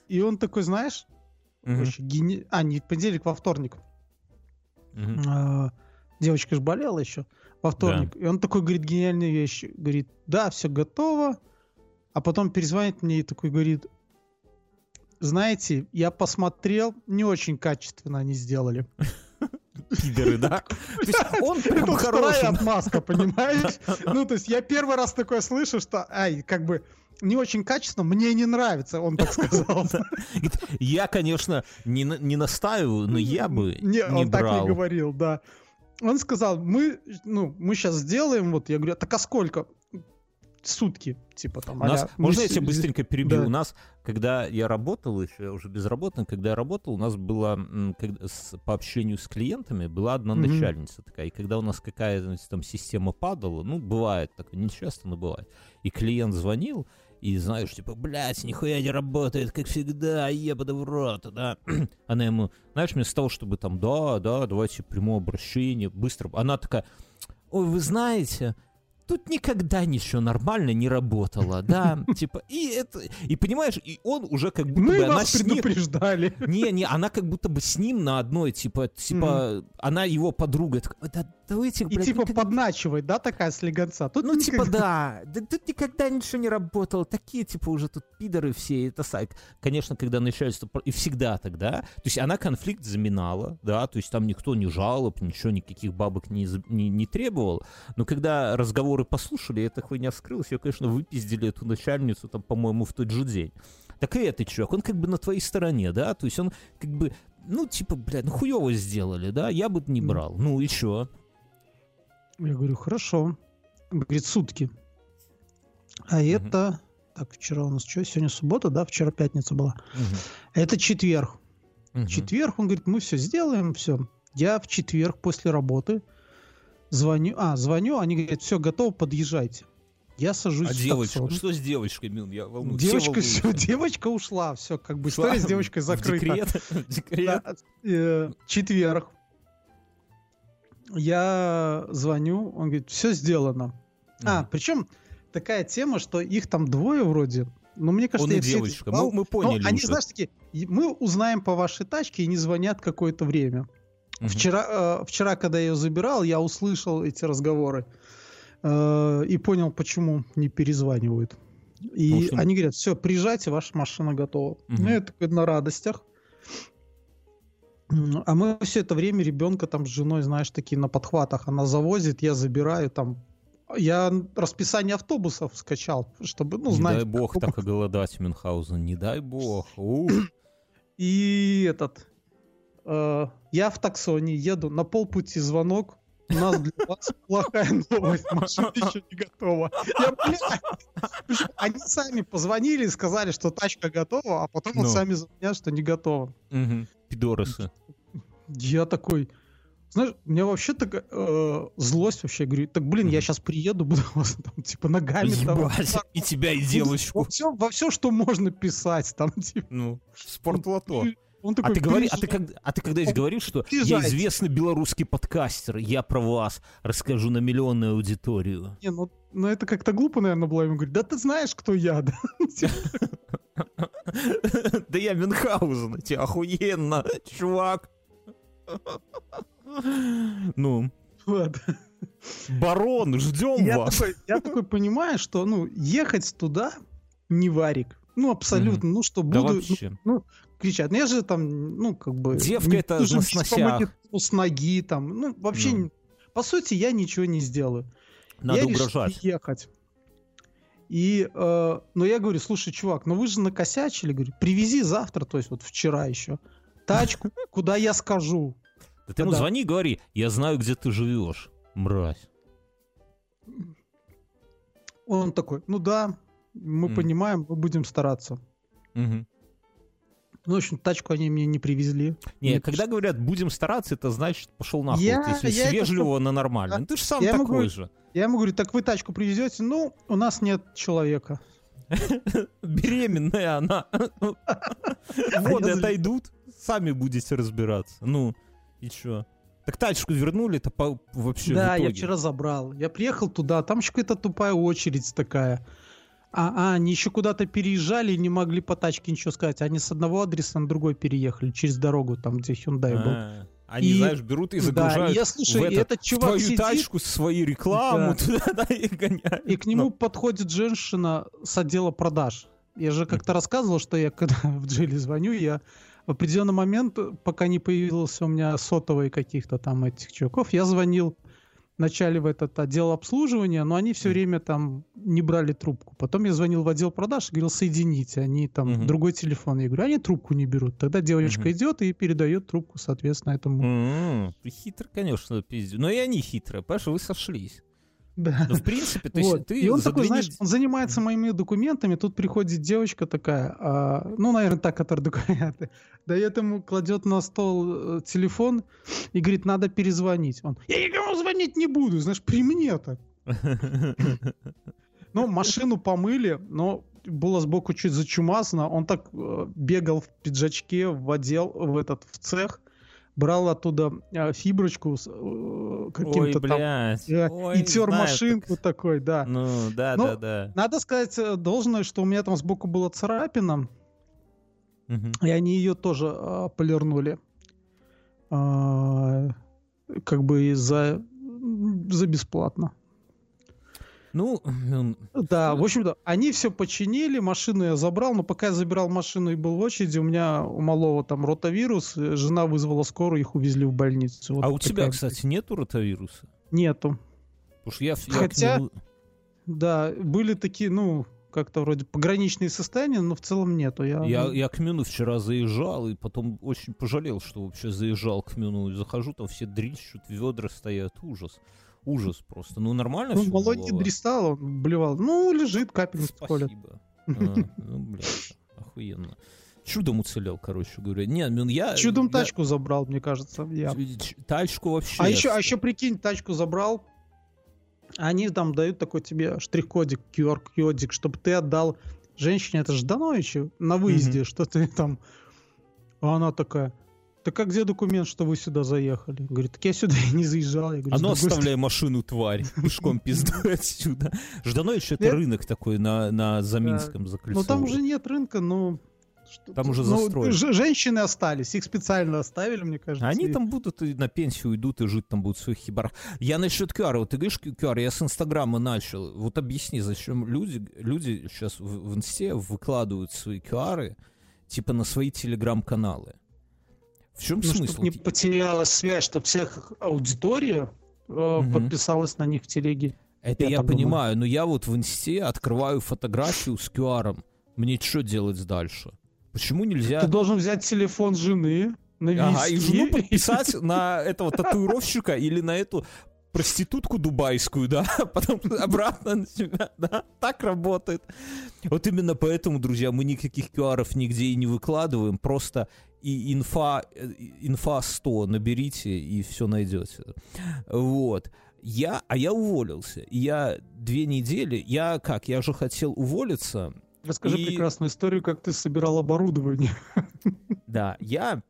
[SPEAKER 2] И он такой, знаешь, вообще гени- а, не понедельник, во вторник. А, Девочка же болела еще во вторник. И он такой говорит гениальные вещи. Говорит, да, все готово. А потом перезвонит мне и такой говорит, знаете, я посмотрел, не очень качественно они сделали.
[SPEAKER 3] Пидоры, да? То есть он прям
[SPEAKER 2] Это вторая отмазка, понимаешь? Ну, то есть я первый раз такое слышу, что, ай, как бы, не очень качественно, мне не нравится, он так сказал.
[SPEAKER 3] Я, конечно, не, не настаиваю, но я бы
[SPEAKER 2] Не,
[SPEAKER 3] не
[SPEAKER 2] он так
[SPEAKER 3] брал.
[SPEAKER 2] не говорил, да. Он сказал, мы, ну, мы сейчас сделаем, вот, я говорю, так а сколько? Сутки, типа там.
[SPEAKER 3] У нас,
[SPEAKER 2] мы
[SPEAKER 3] можно я
[SPEAKER 2] с-
[SPEAKER 3] тебя быстренько перебью?
[SPEAKER 2] Да.
[SPEAKER 3] У нас, когда я работал еще, я уже безработный, когда я работал, у нас была, м, когда с- по общению с клиентами, была одна
[SPEAKER 2] Мгм.
[SPEAKER 3] начальница такая. И когда у нас какая-то там система падала, ну, бывает такое, не часто, но бывает. И клиент звонил, и знаешь, типа, блядь, нихуя не работает, как всегда, ебаный в рот, да. Она ему, знаешь, вместо того, чтобы там, да, да, давайте приму обращение, быстро. Она такая, ой, вы знаете, тут никогда ничего нормально не работало, да, типа, и это, и понимаешь, и он уже как будто
[SPEAKER 2] Мы
[SPEAKER 3] бы, она
[SPEAKER 2] вас
[SPEAKER 3] с ним,
[SPEAKER 2] предупреждали.
[SPEAKER 3] не, не, она как будто бы с ним на одной, типа, типа, она его подруга, такая, да давайте,
[SPEAKER 2] И
[SPEAKER 3] блядь,
[SPEAKER 2] типа
[SPEAKER 3] никогда-
[SPEAKER 2] подначивает, да, такая слегонца. Тут
[SPEAKER 3] ну, типа,
[SPEAKER 2] никогда-
[SPEAKER 3] да. да. Тут никогда ничего не работало. Такие, типа, уже тут пидоры все. Это сайт. Конечно, когда начальство... И всегда тогда. То есть она конфликт заминала, да, то есть там никто не жалоб, ничего, никаких бабок не, не, не требовал. Но когда разговоры послушали, эта хуйня вскрылась, ее, конечно, выпиздили эту начальницу, там, по-моему, в тот же день. Так и этот чувак, он как бы на твоей стороне, да, то есть он как бы, ну, типа, блядь, ну хуево сделали, да, я бы не брал. Ну и чё?
[SPEAKER 2] Я говорю, хорошо. Говорит, сутки. А это... Так, вчера у нас что? Сегодня суббота, да? Вчера пятница была.
[SPEAKER 3] Мгм.
[SPEAKER 2] Это четверг.
[SPEAKER 3] Мгм.
[SPEAKER 2] четверг, он говорит, мы все сделаем, все. Я в четверг после работы звоню, а, звоню, они говорят, все, готово, подъезжайте. Я сажусь
[SPEAKER 3] А
[SPEAKER 2] в
[SPEAKER 3] девочка?
[SPEAKER 2] таксон.
[SPEAKER 3] Что с девочкой, Мил? Я волнуюсь. Все
[SPEAKER 2] Девочка,
[SPEAKER 3] волнуются.
[SPEAKER 2] все, девочка ушла, все, как бы история с девочкой
[SPEAKER 3] в
[SPEAKER 2] закрыта.
[SPEAKER 3] декрет? В декрет?
[SPEAKER 2] Да, э, четверг. Я звоню, он говорит, все сделано. А,
[SPEAKER 3] Мгм.
[SPEAKER 2] причем такая тема, что их там двое вроде. Но мне кажется,
[SPEAKER 3] Он и девочка. Мы, мы
[SPEAKER 2] Но
[SPEAKER 3] поняли
[SPEAKER 2] они,
[SPEAKER 3] уже.
[SPEAKER 2] знаешь, такие, «И мы узнаем по вашей тачке и не звонят какое-то время.
[SPEAKER 3] Мгм.
[SPEAKER 2] Вчера, э, вчера, когда я ее забирал, я услышал эти разговоры э, и понял, почему не перезванивают. И
[SPEAKER 3] что-
[SPEAKER 2] они говорят, все, приезжайте, ваша машина готова.
[SPEAKER 3] Мгм.
[SPEAKER 2] Ну, я такой на радостях. А мы все это время ребенка там с женой, знаешь, такие на подхватах. Она завозит, я забираю там. Я расписание автобусов скачал, чтобы, ну,
[SPEAKER 3] не
[SPEAKER 2] знать.
[SPEAKER 3] дай бог так оголодать Мюнхгаузен. Не дай бог. Ух.
[SPEAKER 2] И этот... э, я в таксоне еду, на полпути звонок. У нас для вас плохая новость, машина еще не готова. Я, блядь, они сами позвонили и сказали, что тачка готова, а потом вот
[SPEAKER 3] Ну.
[SPEAKER 2] сами звонят, что не готова.
[SPEAKER 3] Мгм. Пидорасы.
[SPEAKER 2] Я такой, Знаешь, у меня вообще такая э, злость вообще. Я говорю, так, блин, я сейчас приеду, буду вас там, типа, ногами там...
[SPEAKER 3] Ебать, и тебя, и девочку.
[SPEAKER 2] Во все, во все, что можно писать там, типа.
[SPEAKER 3] Ну, спортлото.
[SPEAKER 2] Он
[SPEAKER 3] А
[SPEAKER 2] такой,
[SPEAKER 3] ты, говори, а, ты а ты когда говоришь, что я
[SPEAKER 2] Приезжайте.
[SPEAKER 3] известный белорусский подкастер, я про вас расскажу на миллионную аудиторию.
[SPEAKER 2] Не, ну, ну это как-то глупо, наверное, было ему говорить. Да ты знаешь, кто я, да?
[SPEAKER 3] Да я Мюнхгаузен, тебе охуенно, чувак. Ну, барон, ждем
[SPEAKER 2] Я
[SPEAKER 3] вас.
[SPEAKER 2] такой, я такой понимаю, что, ну, ехать туда не варик. Ну, абсолютно. Ну, что
[SPEAKER 3] Да
[SPEAKER 2] буду ну,
[SPEAKER 3] вообще.
[SPEAKER 2] Кричать. Ну, я же там, ну, как бы...
[SPEAKER 3] Девка
[SPEAKER 2] не
[SPEAKER 3] это
[SPEAKER 2] монету с ноги там. Ну, вообще,
[SPEAKER 3] Ну.
[SPEAKER 2] по сути, я ничего не сделаю.
[SPEAKER 3] Надо
[SPEAKER 2] я
[SPEAKER 3] угрожать.
[SPEAKER 2] ехать. И, э, но я говорю, слушай, чувак, ну вы же накосячили, говорю, привези завтра, то есть вот вчера еще, тачку, куда я скажу.
[SPEAKER 3] Да ты ему звони и говори, я знаю, где ты живешь, мразь.
[SPEAKER 2] Он такой, ну да, мы понимаем, мы будем стараться. Ну, в общем, тачку они мне не привезли.
[SPEAKER 3] Не,
[SPEAKER 2] Мне
[SPEAKER 3] когда говорят будем стараться, это значит пошел нахуй.
[SPEAKER 2] Я-
[SPEAKER 3] если
[SPEAKER 2] я
[SPEAKER 3] с
[SPEAKER 2] это
[SPEAKER 3] на нормально. Ну, ты же сам
[SPEAKER 2] Я
[SPEAKER 3] такой
[SPEAKER 2] говорю,
[SPEAKER 3] же.
[SPEAKER 2] Я ему говорю, так вы тачку привезете? Ну, у нас нет человека.
[SPEAKER 3] Беременная она. Воды отойдут, сами будете разбираться. Ну, и чё? Так тачку вернули, это по- вообще
[SPEAKER 2] да, я вчера забрал. Я приехал туда, там еще какая-то тупая очередь такая. А, а, они еще куда-то переезжали и не могли по тачке ничего сказать. Они с одного адреса на другой переехали через дорогу, там, где Hyundai был.
[SPEAKER 3] А, Они,
[SPEAKER 2] И-
[SPEAKER 3] знаешь, берут и
[SPEAKER 2] Да,
[SPEAKER 3] загружают
[SPEAKER 2] и я слушаю,
[SPEAKER 3] в,
[SPEAKER 2] и
[SPEAKER 3] этот-
[SPEAKER 2] этот
[SPEAKER 3] в
[SPEAKER 2] чувак
[SPEAKER 3] твою
[SPEAKER 2] сидит,
[SPEAKER 3] тачку свою рекламу
[SPEAKER 2] Да.
[SPEAKER 3] туда да, и гоняют.
[SPEAKER 2] и к нему подходит женщина с отдела продаж. Я же как-то рассказывал, что я когда в Джили звоню, я в определенный момент, пока не появился у меня сотовый каких-то там этих чуваков, я звонил вначале в этот отдел обслуживания, но они все время там не брали трубку. Потом я звонил в отдел продаж, говорил, соедините, они там
[SPEAKER 3] Мгм.
[SPEAKER 2] другой телефон. Я говорю, они трубку не берут. Тогда девочка
[SPEAKER 3] Мгм.
[SPEAKER 2] идет и передает трубку, соответственно, этому.
[SPEAKER 3] М, Ты хитро, конечно, пиздец. Но и они хитрые, понимаешь, вы сошлись.
[SPEAKER 2] Да.
[SPEAKER 3] Но в принципе, есть
[SPEAKER 2] Вот.
[SPEAKER 3] ты
[SPEAKER 2] и он такой, знаешь, он занимается моими документами, тут приходит девочка такая, а, ну, наверное, та, которая документы, дает ему, кладет на стол э, телефон и говорит, надо перезвонить. Он, я никому звонить не буду, знаешь, при мне так. Ну, машину помыли, но было сбоку чуть зачумазано. Он так э, бегал в пиджачке в отдел, в этот, в цех, брал оттуда э, фиброчку с э, каким-то там
[SPEAKER 3] блядь.
[SPEAKER 2] э,
[SPEAKER 3] Ой,
[SPEAKER 2] и тер
[SPEAKER 3] знаю,
[SPEAKER 2] машинку такой, да.
[SPEAKER 3] так- Ну, да,
[SPEAKER 2] Ну,
[SPEAKER 3] да, да.
[SPEAKER 2] Надо сказать э, должное, что у меня там сбоку была царапина,
[SPEAKER 3] Мгм.
[SPEAKER 2] и они ее тоже а, полирнули. А, как бы и за, за бесплатно.
[SPEAKER 3] Ну, м,
[SPEAKER 2] Да,
[SPEAKER 3] Ну,
[SPEAKER 2] в общем-то, они все починили, машину я забрал, но пока я забирал машину и был в очереди, у меня у малого там ротавирус, э, жена вызвала скорую, их увезли в больницу. Вот
[SPEAKER 3] а у тебя, кстати, нету ротавируса?
[SPEAKER 2] Нету.
[SPEAKER 3] Потому что я, я
[SPEAKER 2] Хотя-
[SPEAKER 3] нему-
[SPEAKER 2] Да, были такие, ну, как-то вроде пограничные состояния, но в целом нету. Я,
[SPEAKER 3] Я,
[SPEAKER 2] ну,
[SPEAKER 3] я к Мюну вчера заезжал, и потом очень пожалел, что вообще заезжал к Мюну. И захожу, там все дрищут, ведра стоят. Ужас. Ужас просто. Ну, нормально
[SPEAKER 2] ну, Володя не дристал, он блевал. Ну, лежит, капельницы колят.
[SPEAKER 3] Спасибо. А, ну, блядь, охуенно. Чудом уцелел, короче говоря. Не, Мюн, я...
[SPEAKER 2] Чудом
[SPEAKER 3] я-
[SPEAKER 2] тачку забрал, мне кажется. я.
[SPEAKER 3] Тачку вообще...
[SPEAKER 2] А еще, а еще прикинь, тачку забрал. Они там дают такой тебе штрих-кодик, QR-кодик, чтобы ты отдал женщине, это Ждановичу, на выезде, что ты там... А она такая, так а где документ, что вы сюда заехали? Говорит, так я сюда и не заезжал. Я говорю,
[SPEAKER 3] А
[SPEAKER 2] «С
[SPEAKER 3] ну оставляй машину, тварь. Пешком пиздуй отсюда. Жданович это рынок такой на, на Заминском
[SPEAKER 2] стороны». Ну там уже нет рынка, но... что-
[SPEAKER 3] Там уже
[SPEAKER 2] ну,
[SPEAKER 3] застроили.
[SPEAKER 2] женщины остались, их специально оставили, мне кажется.
[SPEAKER 3] Они
[SPEAKER 2] и-
[SPEAKER 3] там будут и на пенсию уйдут и жить там будут в своих хибарах. Я насчет QR, вот ты говоришь QR, я с Инстаграма начал. Вот объясни, зачем люди, люди сейчас в, в Инсте выкладывают свои QR типа на свои телеграм-каналы. В чем
[SPEAKER 2] Ну,
[SPEAKER 3] смысл?
[SPEAKER 2] чтобы не потерялась связь, чтобы всех аудитория э,
[SPEAKER 3] Мгм.
[SPEAKER 2] подписалась на них в телеге.
[SPEAKER 3] Это
[SPEAKER 2] я
[SPEAKER 3] я,
[SPEAKER 2] думаю.
[SPEAKER 3] понимаю, но я вот в Инсте открываю фотографию с QR. Мне что делать дальше? Почему нельзя...
[SPEAKER 2] Ты должен взять телефон жены, навести.
[SPEAKER 3] Ага, и жену подписать на этого татуировщика или на эту проститутку дубайскую, да, потом обратно на себя, да, так работает. Вот именно поэтому, друзья, мы никаких qr нигде и не выкладываем, просто и инфа, э, инфа 100 наберите и все найдете. Вот. Я, а я уволился. Я две недели, я как, я же хотел уволиться.
[SPEAKER 2] Расскажи
[SPEAKER 3] и...
[SPEAKER 2] прекрасную историю, как ты собирал оборудование.
[SPEAKER 3] Да, я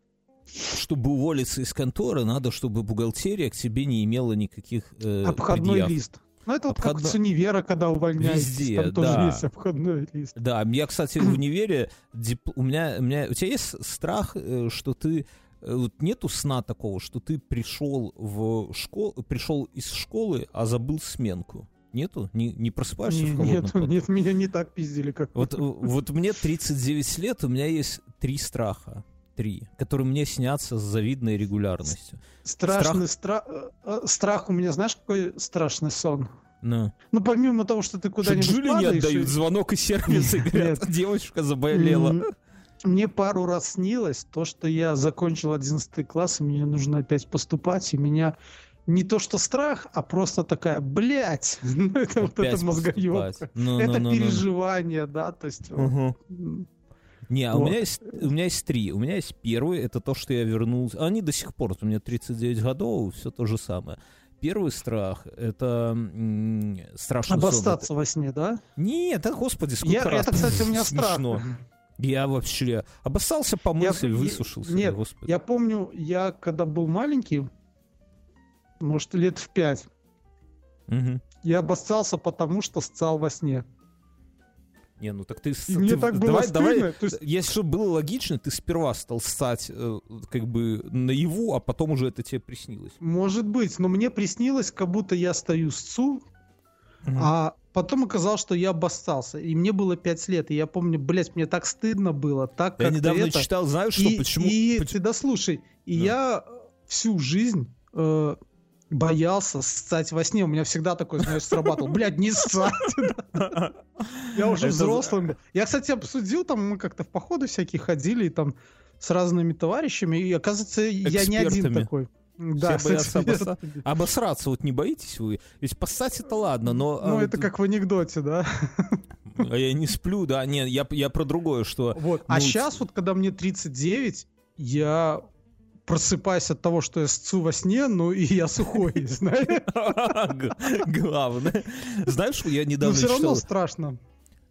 [SPEAKER 3] чтобы уволиться из конторы, надо, чтобы бухгалтерия к тебе не имела никаких э,
[SPEAKER 2] Обходной
[SPEAKER 3] предъяв.
[SPEAKER 2] лист. Ну, это вот
[SPEAKER 3] Обходной-
[SPEAKER 2] как с универа, когда увольняетесь,
[SPEAKER 3] Везде,
[SPEAKER 2] там тоже
[SPEAKER 3] да.
[SPEAKER 2] есть обходной лист.
[SPEAKER 3] Да, я, кстати, в универе, дип- у меня, у меня, у тебя есть страх, э, что ты, э, вот нету сна такого, что ты пришел в школу, пришел из школы, а забыл сменку? Нету? Не, не просыпаешься
[SPEAKER 2] Не-
[SPEAKER 3] в холодном
[SPEAKER 2] нет,
[SPEAKER 3] поту?
[SPEAKER 2] нет, меня не так пиздили, как
[SPEAKER 3] Вот, вот мне 39 лет, у меня есть три страха. Три, которые мне снятся с завидной регулярностью.
[SPEAKER 2] страшный стра- э, э, страх у меня, знаешь, какой страшный сон?
[SPEAKER 3] Ну.
[SPEAKER 2] Ну, помимо того, что ты куда-нибудь
[SPEAKER 3] Джули не
[SPEAKER 2] падаешь и-
[SPEAKER 3] отдают, звонок из сервиса, и говорят, девочка заболела.
[SPEAKER 2] Мне пару раз снилось то, что я закончил 11 класс, и мне нужно опять поступать, и меня не то что страх, а просто такая, блядь, ну, это вот это
[SPEAKER 3] поступать. Ну,
[SPEAKER 2] Это
[SPEAKER 3] ну, ну,
[SPEAKER 2] переживание, да, то есть... м,
[SPEAKER 3] Не, а у
[SPEAKER 2] Вот.
[SPEAKER 3] меня есть у меня есть три. У меня есть первый, это то, что я вернулся. Они до сих пор, у меня 39 годов, все то же самое. Первый страх это м, страшный сон.
[SPEAKER 2] Обостаться во сне, да?
[SPEAKER 3] Нет, да, господи, сколько
[SPEAKER 2] Я,
[SPEAKER 3] раз.
[SPEAKER 2] это, кстати, у меня
[SPEAKER 3] Смешно.
[SPEAKER 2] страх.
[SPEAKER 3] Я вообще обоссался, помылся
[SPEAKER 2] Я-
[SPEAKER 3] и высушился.
[SPEAKER 2] нет,
[SPEAKER 3] господи.
[SPEAKER 2] Я помню, я когда был маленький, может, лет в пять,
[SPEAKER 3] Мгм.
[SPEAKER 2] я обоссался, потому что ссал во сне.
[SPEAKER 3] Не, ну так ты...
[SPEAKER 2] И мне
[SPEAKER 3] ты-
[SPEAKER 2] так было
[SPEAKER 3] давай,
[SPEAKER 2] стыдно.
[SPEAKER 3] давай,
[SPEAKER 2] то есть,
[SPEAKER 3] Если чтобы было логично, ты сперва стал ссать э, как бы наяву, а потом уже это тебе приснилось.
[SPEAKER 2] может быть, но мне приснилось, как будто я стою с ЦУ,
[SPEAKER 3] Мгм.
[SPEAKER 2] а потом оказалось, что я обоссался. И мне было пять лет. И я помню, блядь, мне так стыдно было. Так
[SPEAKER 3] Я недавно
[SPEAKER 2] это...
[SPEAKER 3] читал, знаешь, что
[SPEAKER 2] и,
[SPEAKER 3] почему...
[SPEAKER 2] и
[SPEAKER 3] поч-
[SPEAKER 2] ты дослушай. И
[SPEAKER 3] Ну.
[SPEAKER 2] я всю жизнь э, боялся ссать во сне. У меня всегда такой, знаешь, срабатывал. Блядь, не ссать. Я уже взрослым. Я, кстати, обсудил, там мы как-то в походы всякие ходили, и там с разными товарищами, и оказывается, я не один такой. Да,
[SPEAKER 3] Все боятся
[SPEAKER 2] экспертами.
[SPEAKER 3] Обосраться вот не боитесь вы? Ведь поссать это ладно, но...
[SPEAKER 2] Ну,
[SPEAKER 3] а,
[SPEAKER 2] это как в анекдоте, да?
[SPEAKER 3] а Я не сплю, да, нет, я, я про другое, что...
[SPEAKER 2] Вот. А
[SPEAKER 3] Ну,
[SPEAKER 2] сейчас, вот когда мне 39, я просыпаюсь от того, что я сцу во сне, ну и я сухой, знаешь?
[SPEAKER 3] Главное. Знаешь, я
[SPEAKER 2] Но
[SPEAKER 3] недавно
[SPEAKER 2] все равно страшно.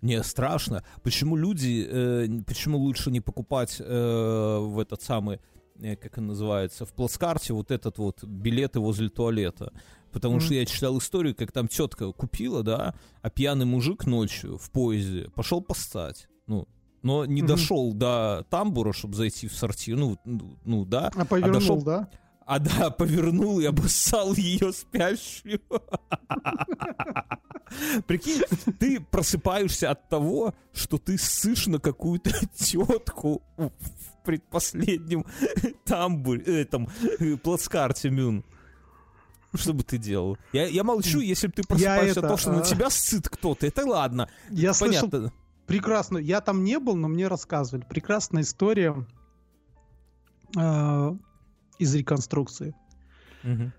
[SPEAKER 3] Не, страшно. Почему люди, э, почему лучше не покупать э, в этот самый, э, как он называется, в плацкарте вот этот вот билеты возле туалета? Потому что
[SPEAKER 2] Мгм.
[SPEAKER 3] я читал историю, как там тетка купила, да, а пьяный мужик ночью в поезде пошел поссать. Ну, но не
[SPEAKER 2] Мгм.
[SPEAKER 3] дошел до тамбура, чтобы зайти в сортир. Ну, ну, да.
[SPEAKER 2] А повернул,
[SPEAKER 3] дошел-
[SPEAKER 2] да?
[SPEAKER 3] А да, повернул и обоссал ее спящую. Прикинь, ты просыпаешься от того, что ты ссышь на какую-то тетку в предпоследнем тамбуре, этом, э, плацкарте Мюн. Что бы ты делал? Я, я молчу, если бы ты просыпаешься от того, что на
[SPEAKER 2] а.
[SPEAKER 3] тебя ссыт кто-то. Это ладно,
[SPEAKER 2] Я слышал прекрасную, я там не был, но мне рассказывали, прекрасная история э, из реконструкции.
[SPEAKER 3] Мгм.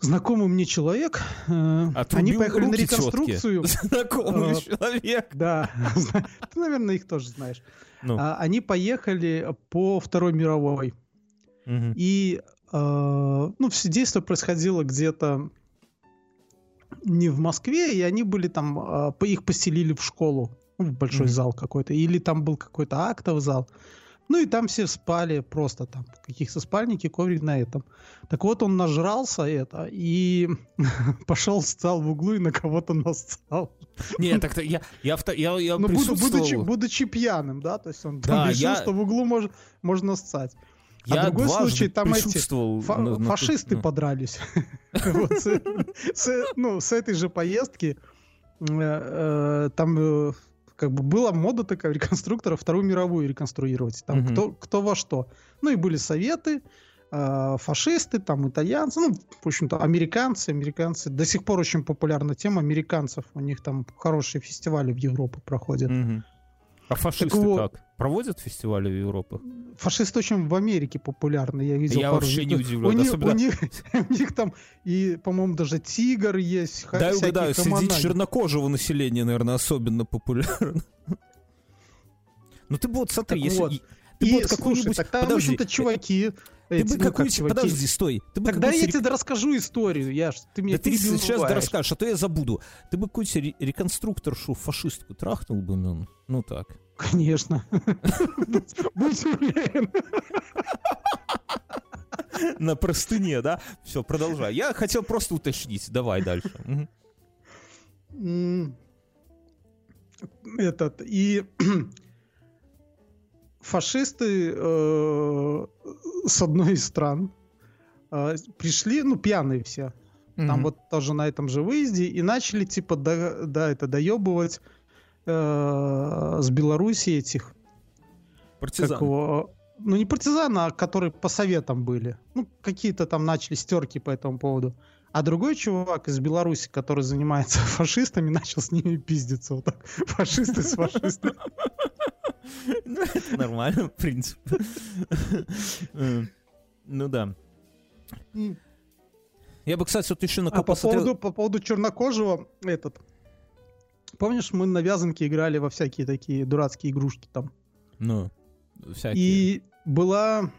[SPEAKER 2] Знакомый мне человек, э, они
[SPEAKER 3] Отрубил
[SPEAKER 2] поехали на реконструкцию.
[SPEAKER 3] Знакомый
[SPEAKER 2] А,
[SPEAKER 3] человек.
[SPEAKER 2] Да, ты, наверное, их тоже знаешь.
[SPEAKER 3] Ну,
[SPEAKER 2] А, Они поехали по Второй мировой. И э, ну, все действие происходило где-то не в Москве, и они были там, э, их поселили в школу, ну, большой
[SPEAKER 3] Мгм.
[SPEAKER 2] зал какой-то, или там был какой-то актовый зал. Ну и там все спали просто там, каких-то спальники, коврик на этом. Так вот он нажрался это и пошел, встал в углу и на кого-то нассал.
[SPEAKER 3] Не, так-то я, я, в я, я
[SPEAKER 2] Ну, буду- будучи,
[SPEAKER 3] присутствовал.
[SPEAKER 2] будучи пьяным, да, то есть он
[SPEAKER 3] Да,
[SPEAKER 2] там решил,
[SPEAKER 3] я-
[SPEAKER 2] что в углу мож- можно ссать. А
[SPEAKER 3] Я
[SPEAKER 2] другой случай, там эти
[SPEAKER 3] присутствовал
[SPEAKER 2] Фа-
[SPEAKER 3] на- на-
[SPEAKER 2] фашисты
[SPEAKER 3] ну.
[SPEAKER 2] подрались. Ну, с этой же поездки э, э, там э, как бы была мода такая у реконструктора Вторую мировую реконструировать. Там
[SPEAKER 3] Мгм.
[SPEAKER 2] кто, кто во что. Ну и были советы, э, фашисты, там итальянцы, ну, в общем-то, американцы. Американцы. До сих пор очень популярна тема американцев. У них там хорошие фестивали в Европе проходят.
[SPEAKER 3] Мгм. А фашисты
[SPEAKER 2] вот-
[SPEAKER 3] как? Проводят фестивали в Европе?
[SPEAKER 2] фашисты очень в Америке популярны, я видел.
[SPEAKER 3] Я вообще не удивлен,
[SPEAKER 2] У них,
[SPEAKER 3] особенно-
[SPEAKER 2] у, них, у них там и, по-моему, даже тигр есть.
[SPEAKER 3] Да, угадаю, среди чернокожего населения, наверное, особенно популярно. Ну ты вот смотри,
[SPEAKER 2] Так
[SPEAKER 3] если...
[SPEAKER 2] вот.
[SPEAKER 3] Ты
[SPEAKER 2] И,
[SPEAKER 3] вот
[SPEAKER 2] слушай,
[SPEAKER 3] какую-нибудь...
[SPEAKER 2] так там, в
[SPEAKER 3] Подожди,
[SPEAKER 2] общем-то, чуваки...
[SPEAKER 3] ты бы
[SPEAKER 2] ну, как
[SPEAKER 3] какую-нибудь...
[SPEAKER 2] чуваки.
[SPEAKER 3] Подожди, стой. Ты бы
[SPEAKER 2] Тогда я тебе расскажу историю, Яш, ты меня
[SPEAKER 3] Да ты сейчас да расскажешь, а то я забуду. Ты бы ре- реконструкторшу фашистку трахнул бы, ну, ну так.
[SPEAKER 2] Конечно. Будь уверен.
[SPEAKER 3] На простыне, да? Все, продолжай. Я хотел просто уточнить. Давай дальше.
[SPEAKER 2] Этот, и фашисты э, с одной из стран э, пришли, ну, пьяные все, там
[SPEAKER 3] Мгм.
[SPEAKER 2] вот тоже на этом же выезде, и начали, типа, да, да это доебывать э, с Беларуси этих,
[SPEAKER 3] Партизан.
[SPEAKER 2] как его, ну, не партизаны, а которые по советам были. Ну, какие-то там начали стерки по этому поводу. А другой чувак из Беларуси, который занимается фашистами, начал с ними пиздиться. Вот так. Фашисты с фашистами.
[SPEAKER 3] Ну, это нормально, в принципе. Э, Ну да. Я бы, кстати, вот еще на
[SPEAKER 2] А по поводу, по поводу чернокожего, этот... Помнишь, мы на вязанке играли во всякие такие дурацкие игрушки там?
[SPEAKER 3] Ну, всякие.
[SPEAKER 2] И была...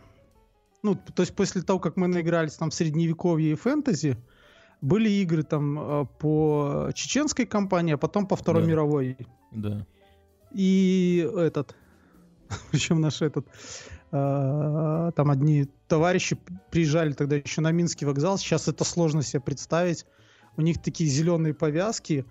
[SPEAKER 2] Ну, то есть после того, как мы наигрались там в средневековье и фэнтези, были игры там э, по чеченской кампании, а потом по Второй
[SPEAKER 3] Да.
[SPEAKER 2] мировой.
[SPEAKER 3] Да.
[SPEAKER 2] И этот... Причем наш этот... э, Там одни товарищи приезжали тогда еще на Минский вокзал. Сейчас это сложно себе представить. У них такие зеленые повязки.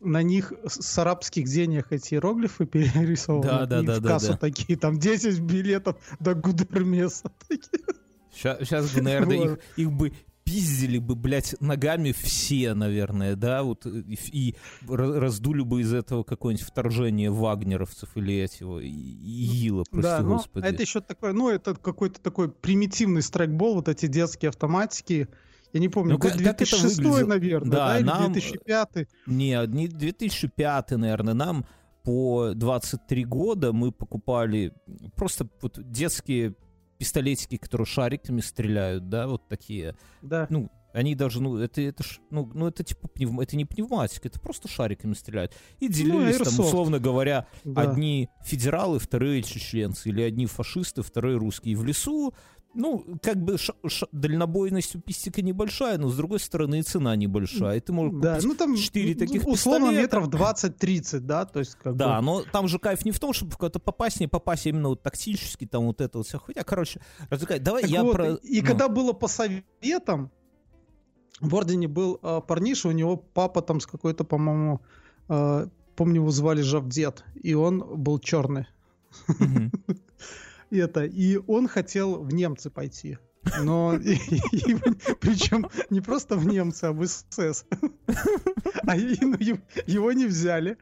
[SPEAKER 2] На них с арабских денег эти иероглифы перерисованы.
[SPEAKER 3] Да, да,
[SPEAKER 2] И
[SPEAKER 3] да,
[SPEAKER 2] в
[SPEAKER 3] да,
[SPEAKER 2] кассу
[SPEAKER 3] да.
[SPEAKER 2] такие, там 10 билетов до Гудермеса. Такие.
[SPEAKER 3] Сейчас бы, наверное, их, их бы пиздили бы, блядь, ногами все, наверное, да, вот, э, и, и ра- раздули бы из этого какое-нибудь вторжение вагнеровцев или этого, и- ИГИЛа, прости
[SPEAKER 2] Да, ну,
[SPEAKER 3] господи.
[SPEAKER 2] это еще такой, ну, это какой-то такой примитивный страйкбол, вот эти детские автоматики. Я не помню,
[SPEAKER 3] Ну, как- как это
[SPEAKER 2] 2006,
[SPEAKER 3] выглядело?
[SPEAKER 2] наверное,
[SPEAKER 3] Да,
[SPEAKER 2] да, или
[SPEAKER 3] нам-
[SPEAKER 2] 2005.
[SPEAKER 3] Не, не 2005, наверное, нам по 23 года мы покупали просто вот детские пистолетики, которые шариками стреляют, да, вот такие.
[SPEAKER 2] Да.
[SPEAKER 3] Ну, они даже, ну, это, это, ж- ну, ну, это типа пневм... это не пневматика, это просто шариками стреляют. И делились там,
[SPEAKER 2] Ну, Airsoft.
[SPEAKER 3] условно говоря,
[SPEAKER 2] да.
[SPEAKER 3] одни федералы, вторые чеченцы, или одни фашисты, вторые русские. И в лесу, ну, как бы ша- ша- дальнобойность у пистика небольшая, но с другой стороны и цена небольшая. И ты можешь
[SPEAKER 2] Да, ну там
[SPEAKER 3] четыре
[SPEAKER 2] ну,
[SPEAKER 3] таких
[SPEAKER 2] условно
[SPEAKER 3] пистолета.
[SPEAKER 2] метров 20-30, да, то есть как
[SPEAKER 3] Да,
[SPEAKER 2] бы...
[SPEAKER 3] но там же кайф не в том, чтобы в кого-то попасть, не попасть, а именно вот тактически, там вот это вот все. Хотя, короче, развлекать. Давай
[SPEAKER 2] Так
[SPEAKER 3] я
[SPEAKER 2] вот,
[SPEAKER 3] про...
[SPEAKER 2] И
[SPEAKER 3] ну,
[SPEAKER 2] когда было по советам, в Ордене был э, парниша, у него папа там с какой-то, по-моему, э, помню, его звали Жавдет, и он был черный.
[SPEAKER 3] мгм.
[SPEAKER 2] Это, и он хотел в немцы пойти. Но причем не просто в немцы, а в СС. А его- не взяли.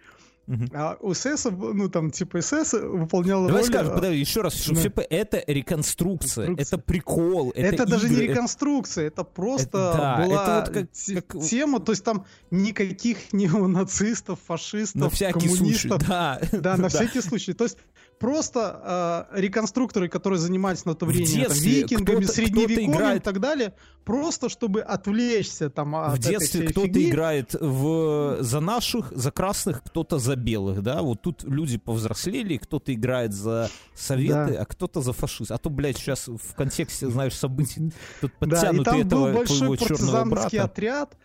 [SPEAKER 3] Мгм.
[SPEAKER 2] А у СС, ну там типа СС выполнял
[SPEAKER 3] Давай
[SPEAKER 2] роль...
[SPEAKER 3] скажем,
[SPEAKER 2] э,
[SPEAKER 3] подожди, еще раз, чтобы
[SPEAKER 2] да.
[SPEAKER 3] все это реконструкция,
[SPEAKER 2] Реконструкция.
[SPEAKER 3] это прикол, это,
[SPEAKER 2] Это, даже не реконструкция, это просто
[SPEAKER 3] Это- да,
[SPEAKER 2] была
[SPEAKER 3] это вот как- как-
[SPEAKER 2] тема, то есть там никаких неонацистов, фашистов,
[SPEAKER 3] На всякий случай,
[SPEAKER 2] коммунистов.
[SPEAKER 3] да.
[SPEAKER 2] Да, на всякий случай. То есть просто э, реконструкторы, которые занимались на то время там, викингами, средневековьем и так далее, просто чтобы отвлечься там от
[SPEAKER 3] В детстве кто-то играет в за наших, за красных, кто-то за белых, да. Вот тут люди повзрослели, кто-то играет за советы,
[SPEAKER 2] Да.
[SPEAKER 3] а кто-то за фашист. А то, блядь, сейчас в контексте, знаешь, событий тут
[SPEAKER 2] Да, и там
[SPEAKER 3] этого
[SPEAKER 2] был большой партизанский
[SPEAKER 3] брата.
[SPEAKER 2] отряд,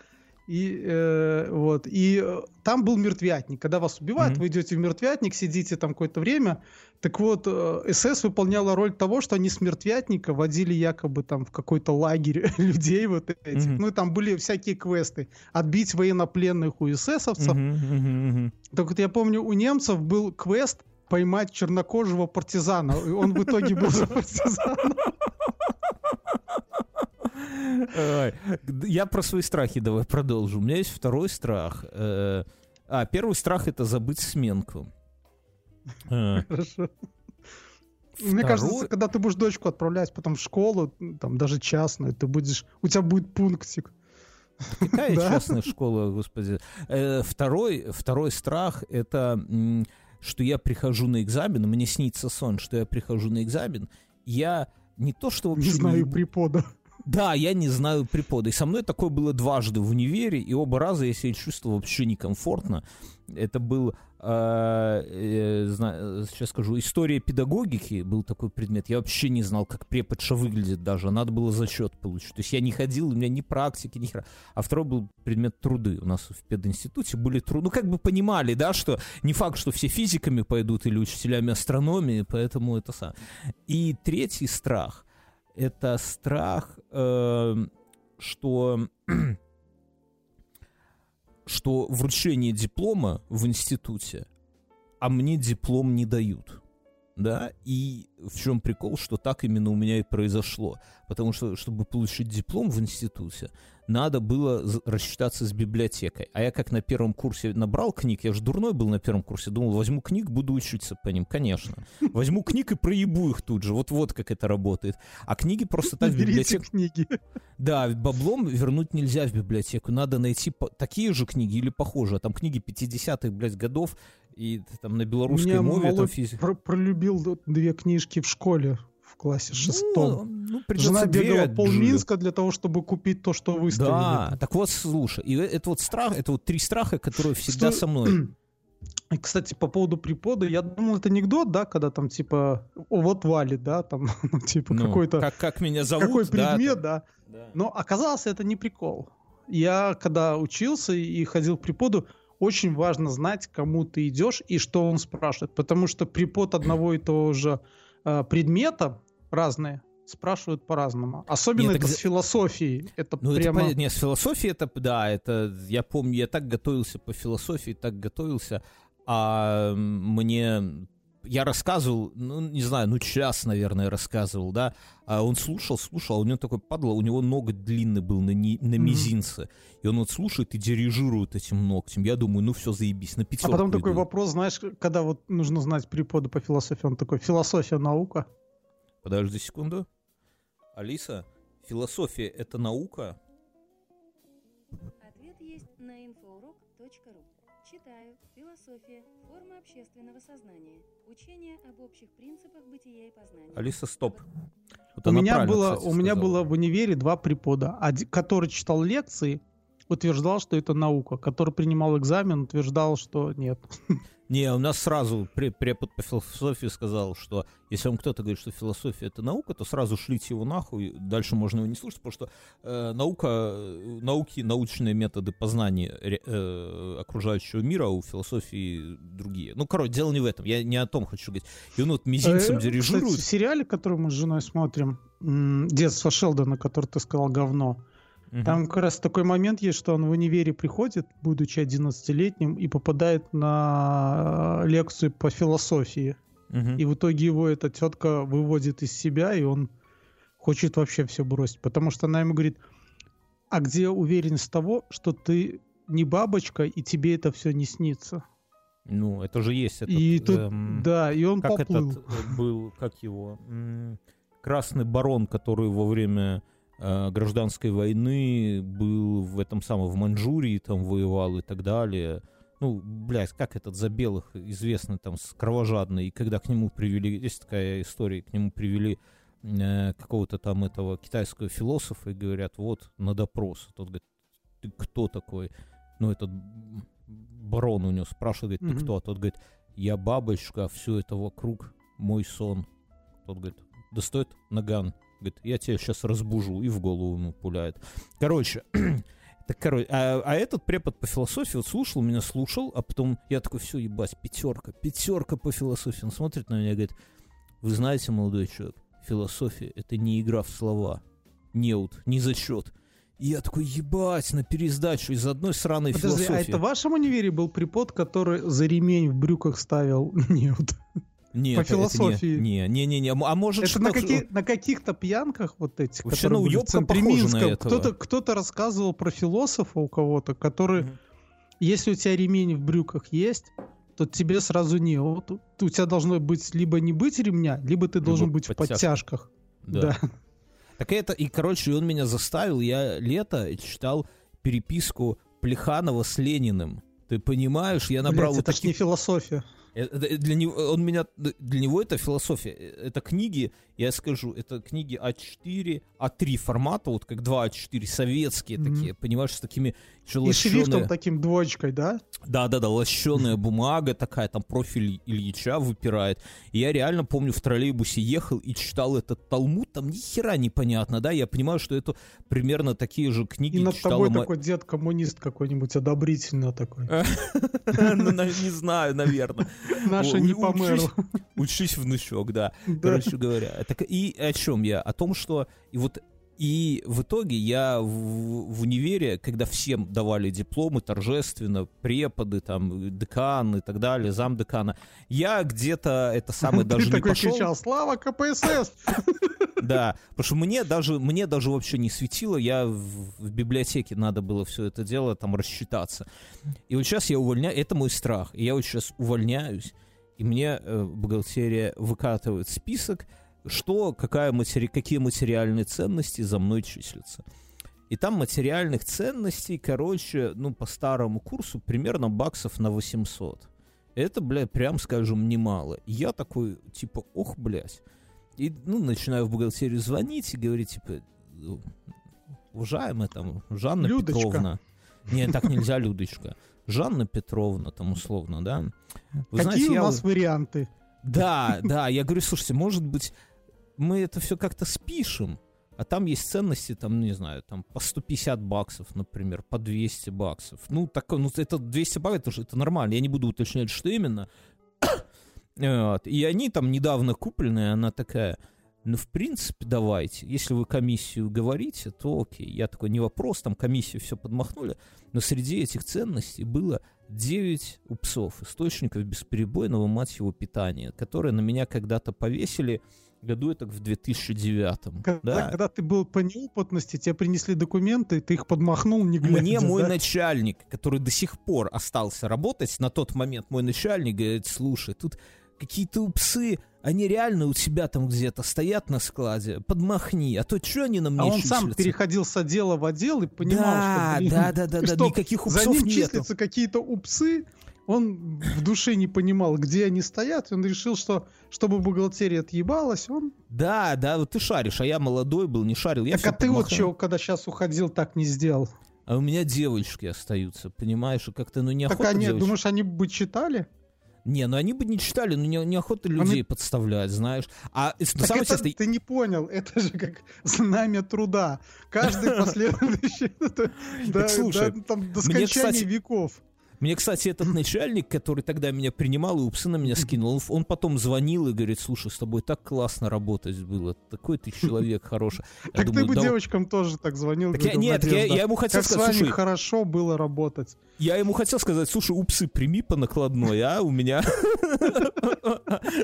[SPEAKER 2] и э, вот, и э, там был мертвятник. Когда вас убивают,
[SPEAKER 3] Мгм.
[SPEAKER 2] вы идете в мертвятник, сидите там какое-то время. Так вот, э, СС выполняла роль того, что они с мертвятника водили якобы там в какой-то лагерь людей вот этих.
[SPEAKER 3] Мгм.
[SPEAKER 2] Ну, и там были всякие квесты. Отбить военнопленных у эсэсовцев.
[SPEAKER 3] Мгм, мгм, мгм.
[SPEAKER 2] Так вот, я помню, у немцев был квест поймать чернокожего партизана. И он в итоге был за партизана.
[SPEAKER 3] Ой, г- Я про свои страхи давай продолжу. У меня есть второй страх. Э, А, первый страх это забыть сменку. Э,
[SPEAKER 2] Хорошо. Мне кажется, когда ты будешь дочку отправлять потом в школу, там даже частную, ты будешь, у тебя будет пунктик.
[SPEAKER 3] Какая
[SPEAKER 2] Да.
[SPEAKER 3] частная школа, господи. Э, Второй, второй страх это что я прихожу на экзамен, мне снится сон, что я прихожу на экзамен, я не то, что вообще...
[SPEAKER 2] Не знаю препода.
[SPEAKER 3] Да, я не знаю препода. И со мной такое было дважды в универе, и оба раза я себя чувствовал вообще некомфортно. Это был, э, э, зна- сейчас скажу, история педагогики был такой предмет. Я вообще не знал, как преподша выглядит даже. Надо было зачет получить. То есть я не ходил, у меня ни практики, ни хера. А второй был предмет труды. У нас в пединституте были труды. Ну, как бы понимали, да, что не факт, что все физиками пойдут или учителями астрономии, поэтому это сам. И третий страх — это страх, э, что что вручение диплома в институте, а мне диплом не дают. Да, и в чем прикол, что так именно у меня и произошло. Потому что, чтобы получить диплом в институте, надо было рассчитаться с библиотекой. А я как на первом курсе набрал книг, я же дурной был на первом курсе, думал, возьму книг, буду учиться по ним, конечно. Возьму книг и проебу их тут же, вот-вот как это работает. А книги просто так в библиотеку...
[SPEAKER 2] книги.
[SPEAKER 3] Да, баблом вернуть нельзя в библиотеку. Надо найти такие же книги или похожие. А Там книги 50-х, блядь, годов, и там на белорусской
[SPEAKER 2] Меня
[SPEAKER 3] мове там физика.
[SPEAKER 2] про- пролюбил две книжки в школе в классе шестом.
[SPEAKER 3] Ну, ну,
[SPEAKER 2] Жена бегала пол. Минска для того, чтобы купить то, что выставили.
[SPEAKER 3] Да, так вот, слушай, и это вот страх, это вот три страха, которые всегда
[SPEAKER 2] Что-
[SPEAKER 3] со мной.
[SPEAKER 2] И, кстати, по поводу препода, я думал, это анекдот, да, когда там типа, о, вот валит, да, там, ну, типа
[SPEAKER 3] Ну,
[SPEAKER 2] какой-то,
[SPEAKER 3] как, как меня зовут,
[SPEAKER 2] какой
[SPEAKER 3] да,
[SPEAKER 2] предмет,
[SPEAKER 3] там.
[SPEAKER 2] да.
[SPEAKER 3] Да.
[SPEAKER 2] Но оказалось, это не прикол. Я, когда учился и ходил к преподу, очень важно знать, кому ты идешь и что он спрашивает. Потому что препод одного и того же э, предмета разные спрашивают по-разному. Особенно
[SPEAKER 3] Нет,
[SPEAKER 2] это
[SPEAKER 3] так
[SPEAKER 2] с философией. Это
[SPEAKER 3] Ну, это
[SPEAKER 2] прямо...
[SPEAKER 3] понятно. Не, с философией это, да, это, я помню, я так готовился по философии, так готовился, а мне, я рассказывал, ну, не знаю, ну, час, наверное, рассказывал, да, а он слушал, слушал, а у него такой падла, у него ноготь длинный был на, ни- на мизинце, и он вот слушает и дирижирует этим ногтем. Я думаю, ну, все, заебись, на
[SPEAKER 2] А
[SPEAKER 3] пятерку
[SPEAKER 2] потом такой
[SPEAKER 3] иду.
[SPEAKER 2] вопрос, знаешь, когда вот нужно знать препода по философии, он такой, философия наука.
[SPEAKER 3] Подожди секунду. Алиса, философия — это наука?
[SPEAKER 4] Философия. Форма общественного сознания. Учение об общих принципах бытия и познания.
[SPEAKER 3] Алиса, стоп. Вот
[SPEAKER 2] у меня было,
[SPEAKER 3] кстати,
[SPEAKER 2] у меня
[SPEAKER 3] сказала.
[SPEAKER 2] было в универе два препода. Один, который читал лекции, утверждал, что это наука. Который принимал экзамен, утверждал, что нет.
[SPEAKER 3] Не, у нас сразу пре- препод по философии сказал, что если вам кто-то говорит, что философия это наука, то сразу шлите его нахуй, дальше можно его не слушать, потому что э, наука, э, науки, научные методы познания ре- э, окружающего мира у философии другие. Ну, короче, дело не в этом, я не о том хочу говорить. И он вот мизинцем
[SPEAKER 2] Э,
[SPEAKER 3] дирижирует.
[SPEAKER 2] Кстати, в сериале, который мы с женой смотрим, «Детство Шелдона», который ты сказал, говно,
[SPEAKER 3] Мгм.
[SPEAKER 2] Там как раз такой момент есть, что он в универе приходит, будучи 11-летним, и попадает на э, лекцию по философии.
[SPEAKER 3] Мгм.
[SPEAKER 2] И в итоге его эта тетка выводит из себя, и он хочет вообще все бросить. Потому что она ему говорит, а где уверенность того, что ты не бабочка, и тебе это все не снится?
[SPEAKER 3] Ну, это же есть этот...
[SPEAKER 2] и тут,
[SPEAKER 3] эм,
[SPEAKER 2] да, и он
[SPEAKER 3] как
[SPEAKER 2] поплыл.
[SPEAKER 3] этот э, был, как его, красный барон, который во время гражданской войны был в этом самом, в Маньчжурии там воевал и так далее. Ну, блядь, как этот за белых известный там кровожадный, и когда к нему привели, есть такая история, к нему привели э, какого-то там этого китайского философа и говорят, вот, на допрос. Тот говорит, ты кто такой? Ну, этот барон у него спрашивает, говорит, ты
[SPEAKER 2] Мгм.
[SPEAKER 3] кто? А тот говорит, я бабочка, а все это вокруг мой сон. Тот говорит, достает наган. Говорит, я тебя сейчас разбужу. И в голову ему пуляет. Короче, так, короче, а, а этот препод по философии вот слушал, меня слушал, а потом я такой, все, ебать, пятерка, пятерка по философии. Он смотрит на меня и говорит, вы знаете, молодой человек, философия — это не игра в слова. Неут, не зачет. И я такой, ебать, на пересдачу из одной сраной
[SPEAKER 2] Подожди, а
[SPEAKER 3] философии.
[SPEAKER 2] это в вашем универе был препод, который за ремень в брюках ставил? Нет.
[SPEAKER 3] Нет,
[SPEAKER 2] по
[SPEAKER 3] это не-
[SPEAKER 2] философии?
[SPEAKER 3] Не, не, не, не. А может,
[SPEAKER 2] Это на,
[SPEAKER 3] что-
[SPEAKER 2] каки- на каких-то пьянках вот этих,
[SPEAKER 3] Вообще,
[SPEAKER 2] которые
[SPEAKER 3] ну,
[SPEAKER 2] были в центре
[SPEAKER 3] на
[SPEAKER 2] Минска, кто-то, кто-то рассказывал про философа у кого-то, который,
[SPEAKER 3] Мгм.
[SPEAKER 2] если у тебя ремень в брюках есть, то тебе сразу не. Вот у тебя должно быть либо не быть ремня, либо ты должен
[SPEAKER 3] Либо
[SPEAKER 2] быть в
[SPEAKER 3] подтяжках.
[SPEAKER 2] подтяжках.
[SPEAKER 3] Да. Так это, и, короче, он меня заставил, я лето читал переписку Плеханова с Лениным. Ты понимаешь, я набрал
[SPEAKER 2] Блядь,
[SPEAKER 3] вот
[SPEAKER 2] это ж не
[SPEAKER 3] таких...
[SPEAKER 2] философия.
[SPEAKER 3] Э, э, Для него, он меня, для него это философия. Э, Это книги, я скажу, это книги А4, А3 формата, вот как два А4, советские
[SPEAKER 2] Мгм.
[SPEAKER 3] такие, понимаешь, с такими еще
[SPEAKER 2] И шрифтом таким двоечкой, да?
[SPEAKER 3] Да-да-да, лощеная бумага такая, там профиль Ильича выпирает. И я реально помню, в троллейбусе ехал и читал этот Талмуд, там ни хера непонятно, да, я понимаю, что это примерно такие же книги
[SPEAKER 2] И над
[SPEAKER 3] читала
[SPEAKER 2] тобой
[SPEAKER 3] мо-
[SPEAKER 2] такой дед-коммунист какой-нибудь одобрительно такой.
[SPEAKER 3] Ну, не знаю, наверное.
[SPEAKER 2] Наша не померла.
[SPEAKER 3] Учись, внучок. Да. Короче говоря. Так и о чем я? О том, что и вот и в итоге я в, в универе, когда всем давали дипломы торжественно, преподы, там, декан и так далее, замдекана, я где-то это самое даже
[SPEAKER 2] Ты
[SPEAKER 3] не
[SPEAKER 2] такой
[SPEAKER 3] пошел.
[SPEAKER 2] кричал, слава КПСС!
[SPEAKER 3] Да, потому что мне даже, мне даже вообще не светило, я в, в библиотеке надо было все это дело там рассчитаться. И вот сейчас я увольняю, это мой страх, и я вот сейчас увольняюсь, и мне э, бухгалтерия выкатывает список, что, какая матери, какие материальные ценности за мной числятся. И там материальных ценностей, короче, ну, по старому курсу примерно баксов на 800. Это, блядь, прям скажем, немало. И я такой, типа, ох, блядь. И, ну, начинаю в бухгалтерию звонить и говорить, типа, «Ну, уважаемая там Жанна
[SPEAKER 2] Людочка.
[SPEAKER 3] Петровна. Не, так нельзя, Людочка. Жанна Петровна, там условно, да. Вы
[SPEAKER 2] Какие
[SPEAKER 3] знаете,
[SPEAKER 2] у
[SPEAKER 3] я
[SPEAKER 2] варианты?
[SPEAKER 3] Да, да, я говорю, слушайте, может быть, мы это все как-то спишем, а там есть ценности, там, не знаю, там по 150 баксов, например, по 200 баксов. Ну, такое, ну, это 200 баксов, это, же- это нормально, я не буду уточнять, что именно. Вот. И они там недавно купленные, она такая, ну, в принципе, давайте. Если вы комиссию говорите, то окей. Я такой, не вопрос, там комиссию все подмахнули. Но среди этих ценностей было 9 упсов, источников бесперебойного, мать его, питания, которые на меня когда-то повесили году это в 2009.
[SPEAKER 2] Когда,
[SPEAKER 3] Да.
[SPEAKER 2] когда ты был по неопытности, тебе принесли документы, ты их подмахнул, не глядя.
[SPEAKER 3] Мне мой
[SPEAKER 2] да?
[SPEAKER 3] начальник, который до сих пор остался работать, на тот момент мой начальник говорит, слушай, тут какие-то упсы, они реально у тебя там где-то стоят на складе, подмахни, а то что они на мне
[SPEAKER 2] А он сам
[SPEAKER 3] числятся?»
[SPEAKER 2] переходил с отдела в отдел и понимал,
[SPEAKER 3] да,
[SPEAKER 2] что, блин,
[SPEAKER 3] да, да, да, да,
[SPEAKER 2] что
[SPEAKER 3] никаких
[SPEAKER 2] за
[SPEAKER 3] упсов
[SPEAKER 2] ним
[SPEAKER 3] нету.
[SPEAKER 2] числятся какие-то упсы, он в душе не понимал, где они стоят, и он решил, что чтобы бухгалтерия отъебалась, он...
[SPEAKER 3] Да, да, вот ты шаришь, а я молодой был, не шарил. Я
[SPEAKER 2] так а ты вот
[SPEAKER 3] подмахал.
[SPEAKER 2] чего, когда сейчас уходил, так не сделал?
[SPEAKER 3] А у меня девочки остаются, понимаешь, и как-то, ну, неохота
[SPEAKER 2] так они,
[SPEAKER 3] девочек-
[SPEAKER 2] думаешь, они бы читали?
[SPEAKER 3] Не, ну они бы не читали, ну, не, неохота людей подставлять, знаешь. А
[SPEAKER 2] Так
[SPEAKER 3] самое
[SPEAKER 2] это
[SPEAKER 3] интересное,
[SPEAKER 2] ты не понял, это же как знамя труда. Каждый последующий, до скончания веков.
[SPEAKER 3] Мне, кстати, этот начальник, который тогда меня принимал и упсы на меня скинул, он, он потом звонил и говорит, слушай, с тобой так классно работать было, такой ты человек хороший.
[SPEAKER 2] Так ты бы
[SPEAKER 3] «Да
[SPEAKER 2] девочкам тоже так звонил.
[SPEAKER 3] Нет, я,
[SPEAKER 2] «Надежда,
[SPEAKER 3] я ему хотел сказать, слушай,
[SPEAKER 2] хорошо было работать.
[SPEAKER 3] я ему хотел сказать, слушай, упсы прими по накладной, а у меня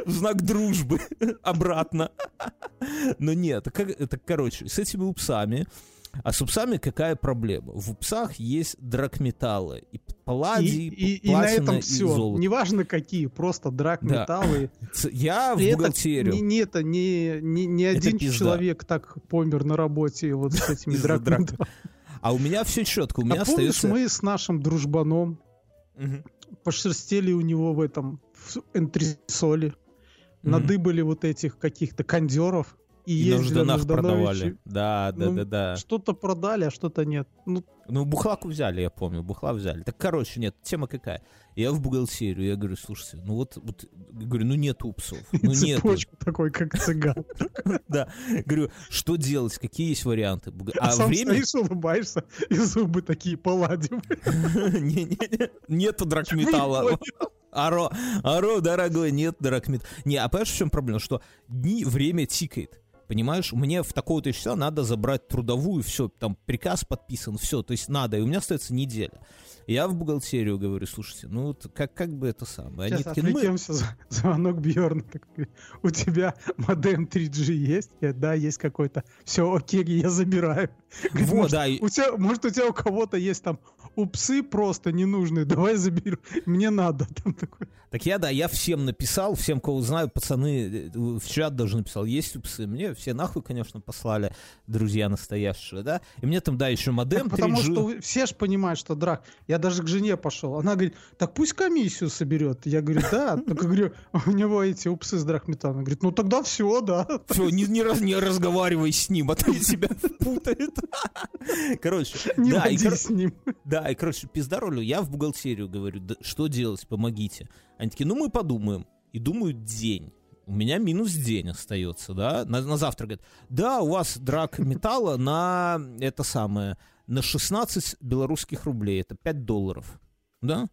[SPEAKER 3] в знак дружбы обратно. Но нет, это, короче, с этими упсами, а с упсами какая проблема? В упсах есть драгметаллы, и
[SPEAKER 2] И,
[SPEAKER 3] палладий,
[SPEAKER 2] и- и на
[SPEAKER 3] платина
[SPEAKER 2] этом
[SPEAKER 3] и
[SPEAKER 2] все.
[SPEAKER 3] золото.
[SPEAKER 2] Неважно какие, просто драк,
[SPEAKER 3] Да. Я в
[SPEAKER 2] это
[SPEAKER 3] бухгалтерию.
[SPEAKER 2] Не, не это, не, не, не
[SPEAKER 3] Это
[SPEAKER 2] один
[SPEAKER 3] пизда.
[SPEAKER 2] человек так помер на работе вот с этими
[SPEAKER 3] Из-за
[SPEAKER 2] драк.
[SPEAKER 3] драк.
[SPEAKER 2] металлами.
[SPEAKER 3] А у меня все четко, у меня
[SPEAKER 2] А помнишь,
[SPEAKER 3] остается...
[SPEAKER 2] мы с нашим дружбаном
[SPEAKER 3] Мгм.
[SPEAKER 2] пошерстели у него в этом в энтрисоле,
[SPEAKER 3] Мгм.
[SPEAKER 2] надыбали вот этих каких-то кондеров и,
[SPEAKER 3] И на Жданах продавали. Да, да,
[SPEAKER 2] Ну,
[SPEAKER 3] да, да.
[SPEAKER 2] Что-то продали, а что-то нет. Ну,
[SPEAKER 3] Ну, бухлаку взяли, я помню, бухла взяли. Так, короче, нет, тема какая. Я в бухгалтерию, я говорю, слушайте, ну вот, вот говорю, ну нет упсов, ну нет.
[SPEAKER 2] цепочку такой, как цыган.
[SPEAKER 3] Да, говорю, что делать, какие есть варианты?
[SPEAKER 2] А,
[SPEAKER 3] А
[SPEAKER 2] сам
[SPEAKER 3] время...
[SPEAKER 2] стоишь, улыбаешься, и зубы такие палладиевые.
[SPEAKER 3] Не-не-не, Нету драгметалла. Аро, аро, дорогой, нет драгметалла. Не, а понимаешь, в чем проблема? Что дни, время тикает. Понимаешь, мне в такого-то числа надо забрать трудовую, все, там приказ подписан, все, то есть надо, и у меня остается неделя. Я в бухгалтерию говорю, слушайте, ну вот как, как бы это самое. Они
[SPEAKER 2] Сейчас
[SPEAKER 3] такие, ну, мы-
[SPEAKER 2] отвлекемся. за- Звонок Бьерна. У тебя модем 3G есть? Я, да, есть какой-то. Все, окей, я забираю.
[SPEAKER 3] Вот,
[SPEAKER 2] может,
[SPEAKER 3] да,
[SPEAKER 2] у тебя, может, у тебя у кого-то есть там упсы просто ненужные, давай заберу, мне надо. Там такой.
[SPEAKER 3] Так я, да, я всем написал, всем, кого знаю, пацаны, э, в чат даже написал, есть упсы. Мне все нахуй, конечно, послали, друзья настоящие, да. И мне там, да, еще модем
[SPEAKER 2] Так потому
[SPEAKER 3] 3G.
[SPEAKER 2] что все же понимают, что драк. Я даже к жене пошел. Она говорит, так пусть комиссию соберет. Я говорю, да. Так говорю, у него эти упсы с драхметаном. Говорит, ну тогда все, да.
[SPEAKER 3] Все, не, не, раз- не разговаривай с ним, а то тебя путает. Короче,
[SPEAKER 2] Не
[SPEAKER 3] да, и,
[SPEAKER 2] с ним.
[SPEAKER 3] да, и, короче, пиздаролю, я в бухгалтерию говорю, «Да что делать, помогите. Они такие, ну мы подумаем. И думают день. У меня минус день остается, да, на, на завтра, говорят, да, у вас драк металла на это самое, на 16 белорусских рублей, это 5 долларов, да,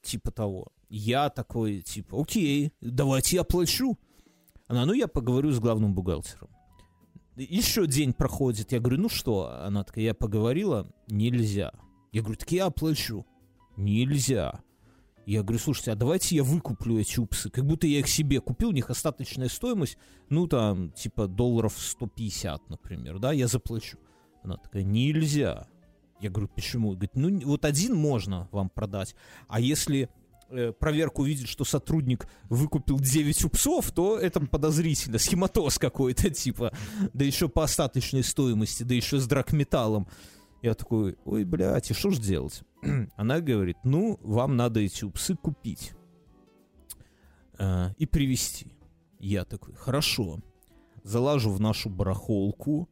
[SPEAKER 3] типа того. Я такой, типа, окей, давайте я плачу. Она, ну я поговорю с главным бухгалтером. Еще день проходит, я говорю, ну что? Она такая, я поговорила, нельзя. Я говорю, так я оплачу. Нельзя. Я говорю, слушайте, а давайте я выкуплю эти упсы. Как будто я их себе купил, у них остаточная стоимость, ну там, типа долларов 150, например, да, я заплачу. Она такая, нельзя. Я говорю, почему? Говорит, ну вот один можно вам продать, а если э, проверка увидит, что сотрудник выкупил 9 упсов, то это подозрительно, схематоз какой-то, типа, да еще по остаточной стоимости, да еще с драгметаллом. Я такой, ой, блядь, и что ж делать? Она говорит, ну, вам надо эти упсы купить э, и привезти. Я такой, хорошо. Залажу в нашу барахолку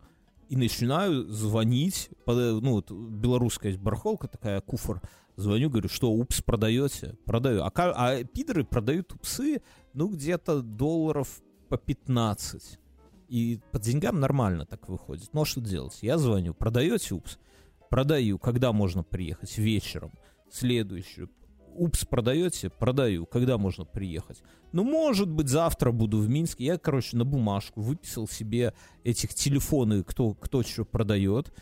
[SPEAKER 3] и начинаю звонить. под- Ну, вот белорусская барахолка такая, куфор. Звоню, говорю, что, упс продаете? Продаю. А, а пидоры продают упсы, ну, где-то долларов по 15. И по деньгам нормально так выходит. Ну, а что делать? Я звоню, продаете упс? Продаю. Когда можно приехать? Вечером. Следующую. Упс продаете? Продаю. Когда можно приехать? Ну, может быть, завтра буду в Минске. Я, короче, на бумажку выписал себе этих телефоны, кто, кто что продает.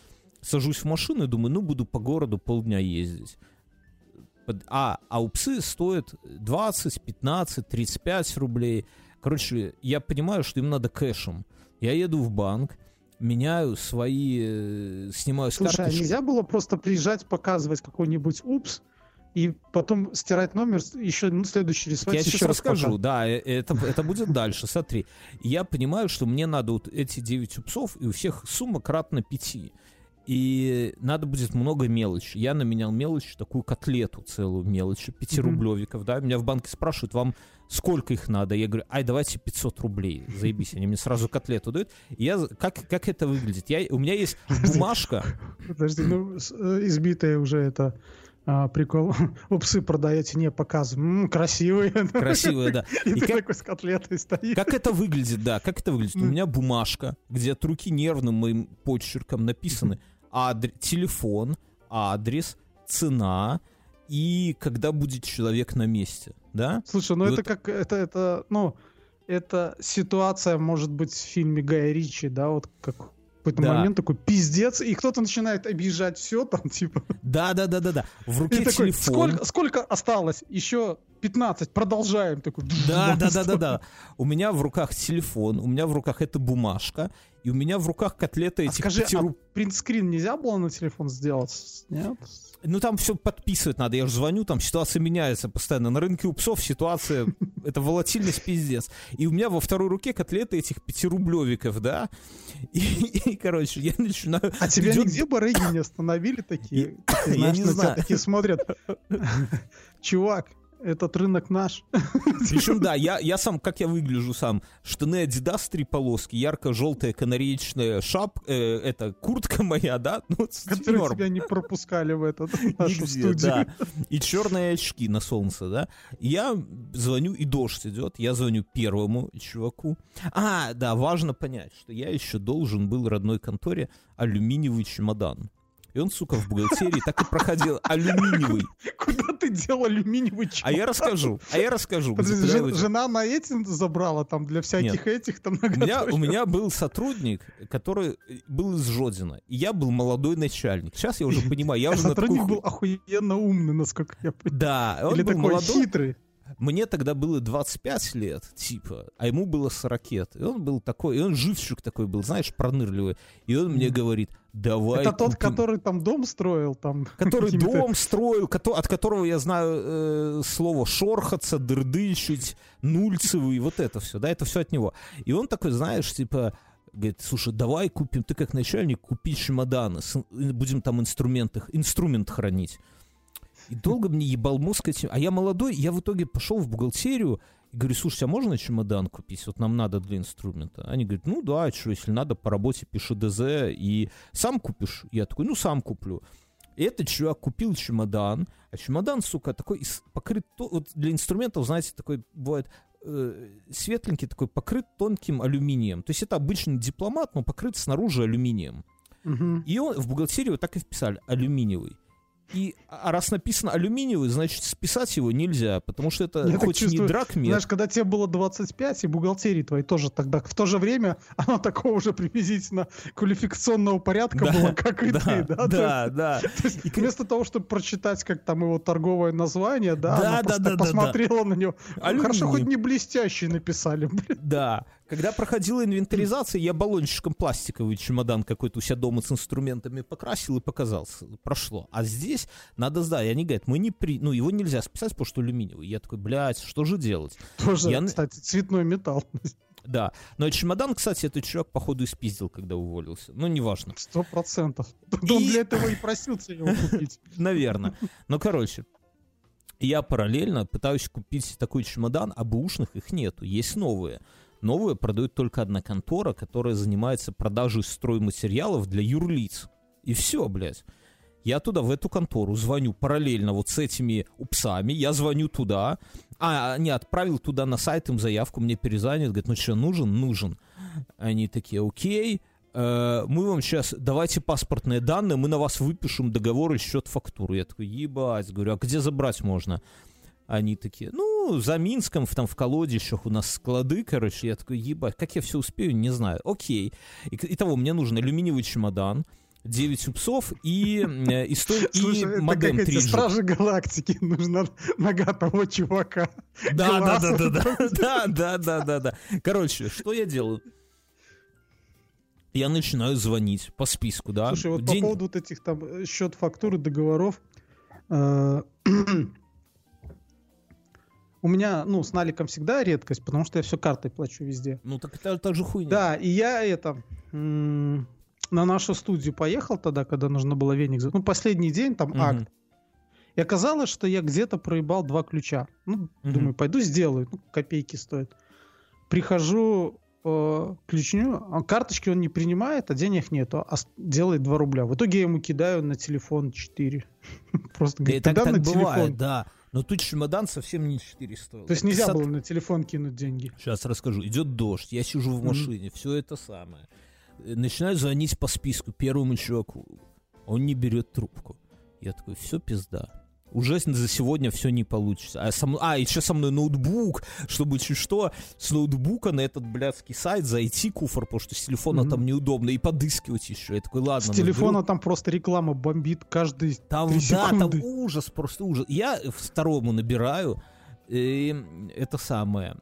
[SPEAKER 3] Сажусь в машину и думаю, ну, буду по городу полдня ездить. А, а упсы стоят 20, 15, 35 рублей. Короче, я понимаю, что им надо кэшем. Я еду в банк, меняю свои, э, снимаю с
[SPEAKER 2] Слушай, а
[SPEAKER 3] карточки.
[SPEAKER 2] нельзя было просто приезжать, показывать какой-нибудь упс, и потом стирать номер, еще ну, следующий рисовать
[SPEAKER 3] я
[SPEAKER 2] еще
[SPEAKER 3] сейчас расскажу,
[SPEAKER 2] показывать.
[SPEAKER 3] да, э, это, это будет дальше, смотри. Я понимаю, что мне надо вот эти 9 упсов, и у всех сумма кратно 5. И надо будет много мелочи. Я наменял мелочь, такую котлету целую мелочи, 5
[SPEAKER 2] Мгм.
[SPEAKER 3] рублевиков, да. Меня в банке спрашивают, вам сколько их надо? Я говорю, ай, давайте 500 рублей, заебись. Они мне сразу котлету дают. И я, как, как это выглядит? Я, у меня есть бумажка,
[SPEAKER 2] Подожди, ну, э, избитая уже это а, прикол. Упсы продаете, не показываем. М, красивые.
[SPEAKER 3] красивая, да.
[SPEAKER 2] И
[SPEAKER 3] И
[SPEAKER 2] ты
[SPEAKER 3] как-
[SPEAKER 2] такой с котлетой стоишь.
[SPEAKER 3] Как это выглядит, да, как это выглядит? У меня бумажка, где от руки нервным моим почерком написаны адр- телефон, адрес, цена и когда будет человек на месте, да?
[SPEAKER 2] Слушай, ну
[SPEAKER 3] И
[SPEAKER 2] это
[SPEAKER 3] вот-
[SPEAKER 2] как, это, это, ну, это ситуация, может быть, в фильме Гая Ричи, да, вот как какой-то
[SPEAKER 3] Да.
[SPEAKER 2] момент такой пиздец, и кто-то начинает объезжать все там, типа.
[SPEAKER 3] Да, да, да, да, да. В
[SPEAKER 2] И
[SPEAKER 3] руке
[SPEAKER 2] такой,
[SPEAKER 3] телефон.
[SPEAKER 2] сколько, сколько осталось? Еще 15, продолжаем. Такой,
[SPEAKER 3] Да, да, да, да, да. У меня в руках телефон, у меня в руках эта бумажка, и у меня в руках котлета
[SPEAKER 2] А
[SPEAKER 3] этих
[SPEAKER 2] скажи,
[SPEAKER 3] пяти
[SPEAKER 2] а принтскрин нельзя было на телефон сделать? Нет?
[SPEAKER 3] Ну там все подписывать надо. Я же звоню, там ситуация меняется постоянно. На рынке у псов ситуация, это волатильность пиздец. И у меня во второй руке котлеты этих пятирублевиков, да. И, и, короче, я начинаю...
[SPEAKER 2] А тебя
[SPEAKER 3] идет-
[SPEAKER 2] нигде барыги не остановили такие?
[SPEAKER 3] Я
[SPEAKER 2] Знаешь,
[SPEAKER 3] не
[SPEAKER 2] на тебя
[SPEAKER 3] знаю.
[SPEAKER 2] такие смотрят. Чувак, этот рынок наш.
[SPEAKER 3] Причем, да, я, я сам, как я выгляжу сам, штаны Adidas три полоски, ярко-желтая канареечная шап, э, это куртка моя, да, ну,
[SPEAKER 2] Которые тебя не пропускали в эту нашу
[SPEAKER 3] Нигде,
[SPEAKER 2] студию.
[SPEAKER 3] да. И черные очки на солнце, да. Я звоню, и дождь идет. Я звоню первому чуваку. А, да, важно понять, что я еще должен был родной конторе алюминиевый чемодан. И он, сука, в бухгалтерии так и проходил алюминиевый.
[SPEAKER 2] Куда ты дел алюминиевый
[SPEAKER 3] А
[SPEAKER 2] чемодан?
[SPEAKER 3] я расскажу, а я расскажу.
[SPEAKER 2] жена на этим забрала там для всяких этих там
[SPEAKER 3] У меня, у
[SPEAKER 2] наготове.
[SPEAKER 3] меня был сотрудник, который был из Жодина. И я был молодой начальник. Сейчас я уже понимаю, я
[SPEAKER 2] А
[SPEAKER 3] уже
[SPEAKER 2] сотрудник был охуенно умный, насколько я понимаю.
[SPEAKER 3] Да, он
[SPEAKER 2] Или
[SPEAKER 3] был
[SPEAKER 2] такой
[SPEAKER 3] молодой.
[SPEAKER 2] хитрый.
[SPEAKER 3] мне тогда было 25 лет, типа, а ему было 40 лет. И он был такой, и он живчик такой был, знаешь, пронырливый. И он мне говорит, давай
[SPEAKER 2] Это тот,
[SPEAKER 3] купим».
[SPEAKER 2] который там дом строил, там.
[SPEAKER 3] Который дом строил, от которого я знаю э, слово шорхаться, дырдычить, нульцевый, вот это все, да, это все от него. И он такой, знаешь, типа, говорит, слушай, давай купим, ты как начальник, купи чемоданы, будем там инструменты, инструмент хранить. И долго мне ебал мозг этим. А я молодой, я в итоге пошел в бухгалтерию и говорю, слушайте, а можно чемодан купить? Вот нам надо для инструмента. Они говорят, ну да, что, если надо, по работе пиши ДЗ и сам купишь. Я такой, ну сам куплю. И этот чувак купил чемодан, а чемодан, сука, такой покрыт, вот для инструментов, знаете, такой бывает э, светленький, такой покрыт тонким алюминием. То есть это обычный дипломат, но покрыт снаружи алюминием.
[SPEAKER 2] Мгм.
[SPEAKER 3] И он в бухгалтерии вот так и вписали, алюминиевый. И а раз написано алюминиевый, значит списать его нельзя, потому что это
[SPEAKER 2] Я
[SPEAKER 3] хоть и не
[SPEAKER 2] чувствую,
[SPEAKER 3] дракмет,
[SPEAKER 2] Знаешь, когда тебе было 25, и бухгалтерии твоей тоже тогда, в то же время, она такого же приблизительно квалификационного порядка
[SPEAKER 3] Да,
[SPEAKER 2] была, как и
[SPEAKER 3] да,
[SPEAKER 2] ты, да?
[SPEAKER 3] Да, да.
[SPEAKER 2] то есть
[SPEAKER 3] И к-
[SPEAKER 2] вместо того, чтобы прочитать, как там его торговое название, да,
[SPEAKER 3] Да,
[SPEAKER 2] она
[SPEAKER 3] да,
[SPEAKER 2] просто
[SPEAKER 3] да,
[SPEAKER 2] так
[SPEAKER 3] да,
[SPEAKER 2] посмотрела на него.
[SPEAKER 3] Алюминий.
[SPEAKER 2] Хорошо, хоть не блестящий написали, блин.
[SPEAKER 3] Да. Когда проходила инвентаризация, я баллончиком пластиковый чемодан какой-то у себя дома с инструментами покрасил и показал. С- Прошло. А здесь надо сдать. Они говорят, мы не при... Ну, его нельзя списать, потому что алюминиевый. Я такой, блядь, что же делать?
[SPEAKER 2] Тоже,
[SPEAKER 3] Я
[SPEAKER 2] кстати, цветной металл.
[SPEAKER 3] Да. Но чемодан, кстати, этот чувак, походу, испиздил, когда уволился. Ну, неважно.
[SPEAKER 2] Сто процентов. Он
[SPEAKER 3] И-
[SPEAKER 2] для этого и просился его купить.
[SPEAKER 3] Наверное. Ну, короче. Я параллельно пытаюсь купить такой чемодан, а бэушных их нету. Есть новые. Новые продают только одна контора, которая занимается продажей стройматериалов для юрлиц. И все, блядь. Я туда, в эту контору, звоню параллельно вот с этими упсами. Я звоню туда. А, не, отправил туда на сайт им заявку, мне перезвонят. Говорят, ну что, нужен? Нужен. Они такие, окей. э, мы вам сейчас, давайте паспортные данные, мы на вас выпишем договор и счет фактуру. Я такой, ебать, говорю, а где забрать можно? Они такие, ну, за Минском, там в колодищах у нас склады, короче. Я такой, ебать, как я все успею, не знаю. Окей. И, итого, мне нужен алюминиевый чемодан, 9 упсов и, э, и, сто- и
[SPEAKER 2] Слушай, это
[SPEAKER 3] модем
[SPEAKER 2] как эти
[SPEAKER 3] 3G.
[SPEAKER 2] Стражи Галактики. Нужна нога того чувака.
[SPEAKER 3] Да, да, да, да, да, да, да, да, да, да. Короче, что я делаю? Я начинаю звонить по списку, да.
[SPEAKER 2] Слушай, вот
[SPEAKER 3] День-
[SPEAKER 2] по поводу вот этих там э, счет фактуры, договоров. э, У меня, ну, с наликом всегда редкость, потому что я все картой плачу везде.
[SPEAKER 3] Ну так это так же хуйня.
[SPEAKER 2] Да, и я это м, на нашу студию поехал тогда, когда нужно было веник. Ну, последний день, там
[SPEAKER 3] Мгм.
[SPEAKER 2] акт. И оказалось, что я где-то проебал два ключа. Ну,
[SPEAKER 3] Мгм.
[SPEAKER 2] думаю, пойду сделаю. Ну, копейки стоят. Прихожу, э, ключню, а карточки он не принимает, а денег нету, а делает 2 рубля. В итоге я ему кидаю на телефон 4. Просто говорит,
[SPEAKER 3] так,
[SPEAKER 2] «Кидай
[SPEAKER 3] так
[SPEAKER 2] на телефон.
[SPEAKER 3] да. Но тут чемодан совсем не 4 стоил.
[SPEAKER 2] То есть нельзя было на телефон кинуть деньги.
[SPEAKER 3] Сейчас расскажу. Идет дождь, я сижу в машине, все это самое. Э, Начинаю звонить по списку первому чуваку. Он не берет трубку. Я такой, все пизда. Уже за сегодня все не получится. А, со а, еще со мной ноутбук, чтобы чуть что, с ноутбука на этот блядский сайт зайти куфор, потому что с телефона
[SPEAKER 2] Мгм.
[SPEAKER 3] там неудобно, и подыскивать еще. Я такой, ладно.
[SPEAKER 2] С
[SPEAKER 3] наберу».
[SPEAKER 2] телефона там просто реклама бомбит каждый
[SPEAKER 3] Там, да, там ужас, просто ужас. Я второму набираю, и это самое.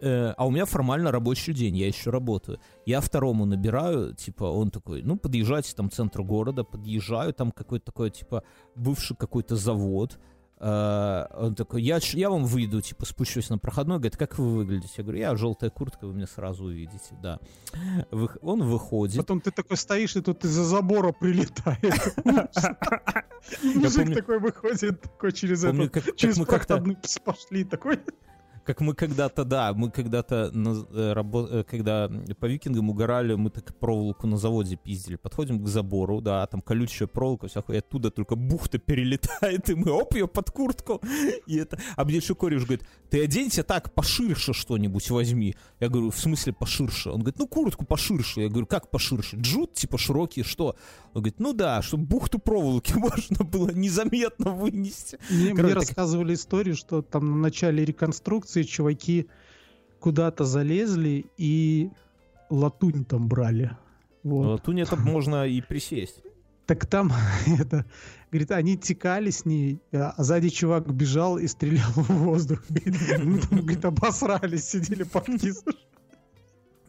[SPEAKER 3] Э, а у меня формально рабочий день, я еще работаю. Я второму набираю, типа, он такой, ну, подъезжайте, там, центр города, подъезжаю, там какой-то такой, типа, бывший какой-то завод. Э, он такой, я, я вам выйду, типа, спущусь на проходной, говорит, как вы выглядите? Я говорю, я желтая куртка, вы меня сразу увидите, да. Вых- Он выходит.
[SPEAKER 2] Потом ты такой стоишь, и тут из-за забора прилетает. Мужик такой выходит, такой через
[SPEAKER 3] Помню,
[SPEAKER 2] это,
[SPEAKER 3] как, как
[SPEAKER 2] через пс, пошли, такой.
[SPEAKER 3] Как мы когда-то, да, мы когда-то, на- э, рабо- э, когда по викингам угорали, мы так проволоку на заводе пиздили. Подходим к забору, да, там колючая проволока, всякая, и оттуда только бухта перелетает, и мы оп, ее под куртку. И это... А мне еще кореш говорит, ты оденься так, поширше что-нибудь возьми. Я говорю, в смысле поширше? Он говорит, ну куртку поширше. Я говорю, как поширше? Джут, типа широкий, что? Он говорит, ну да, чтобы бухту проволоки можно было незаметно вынести.
[SPEAKER 2] Мне, мне
[SPEAKER 3] Короче, так-
[SPEAKER 2] рассказывали историю, что там на начале реконструкции чуваки куда-то залезли и латунь там брали. Вот.
[SPEAKER 3] Латунь это можно и присесть.
[SPEAKER 2] Так там, это, говорит, они текали с ней, а сзади чувак бежал и стрелял в воздух. Мы там, говорит, обосрались, сидели папки.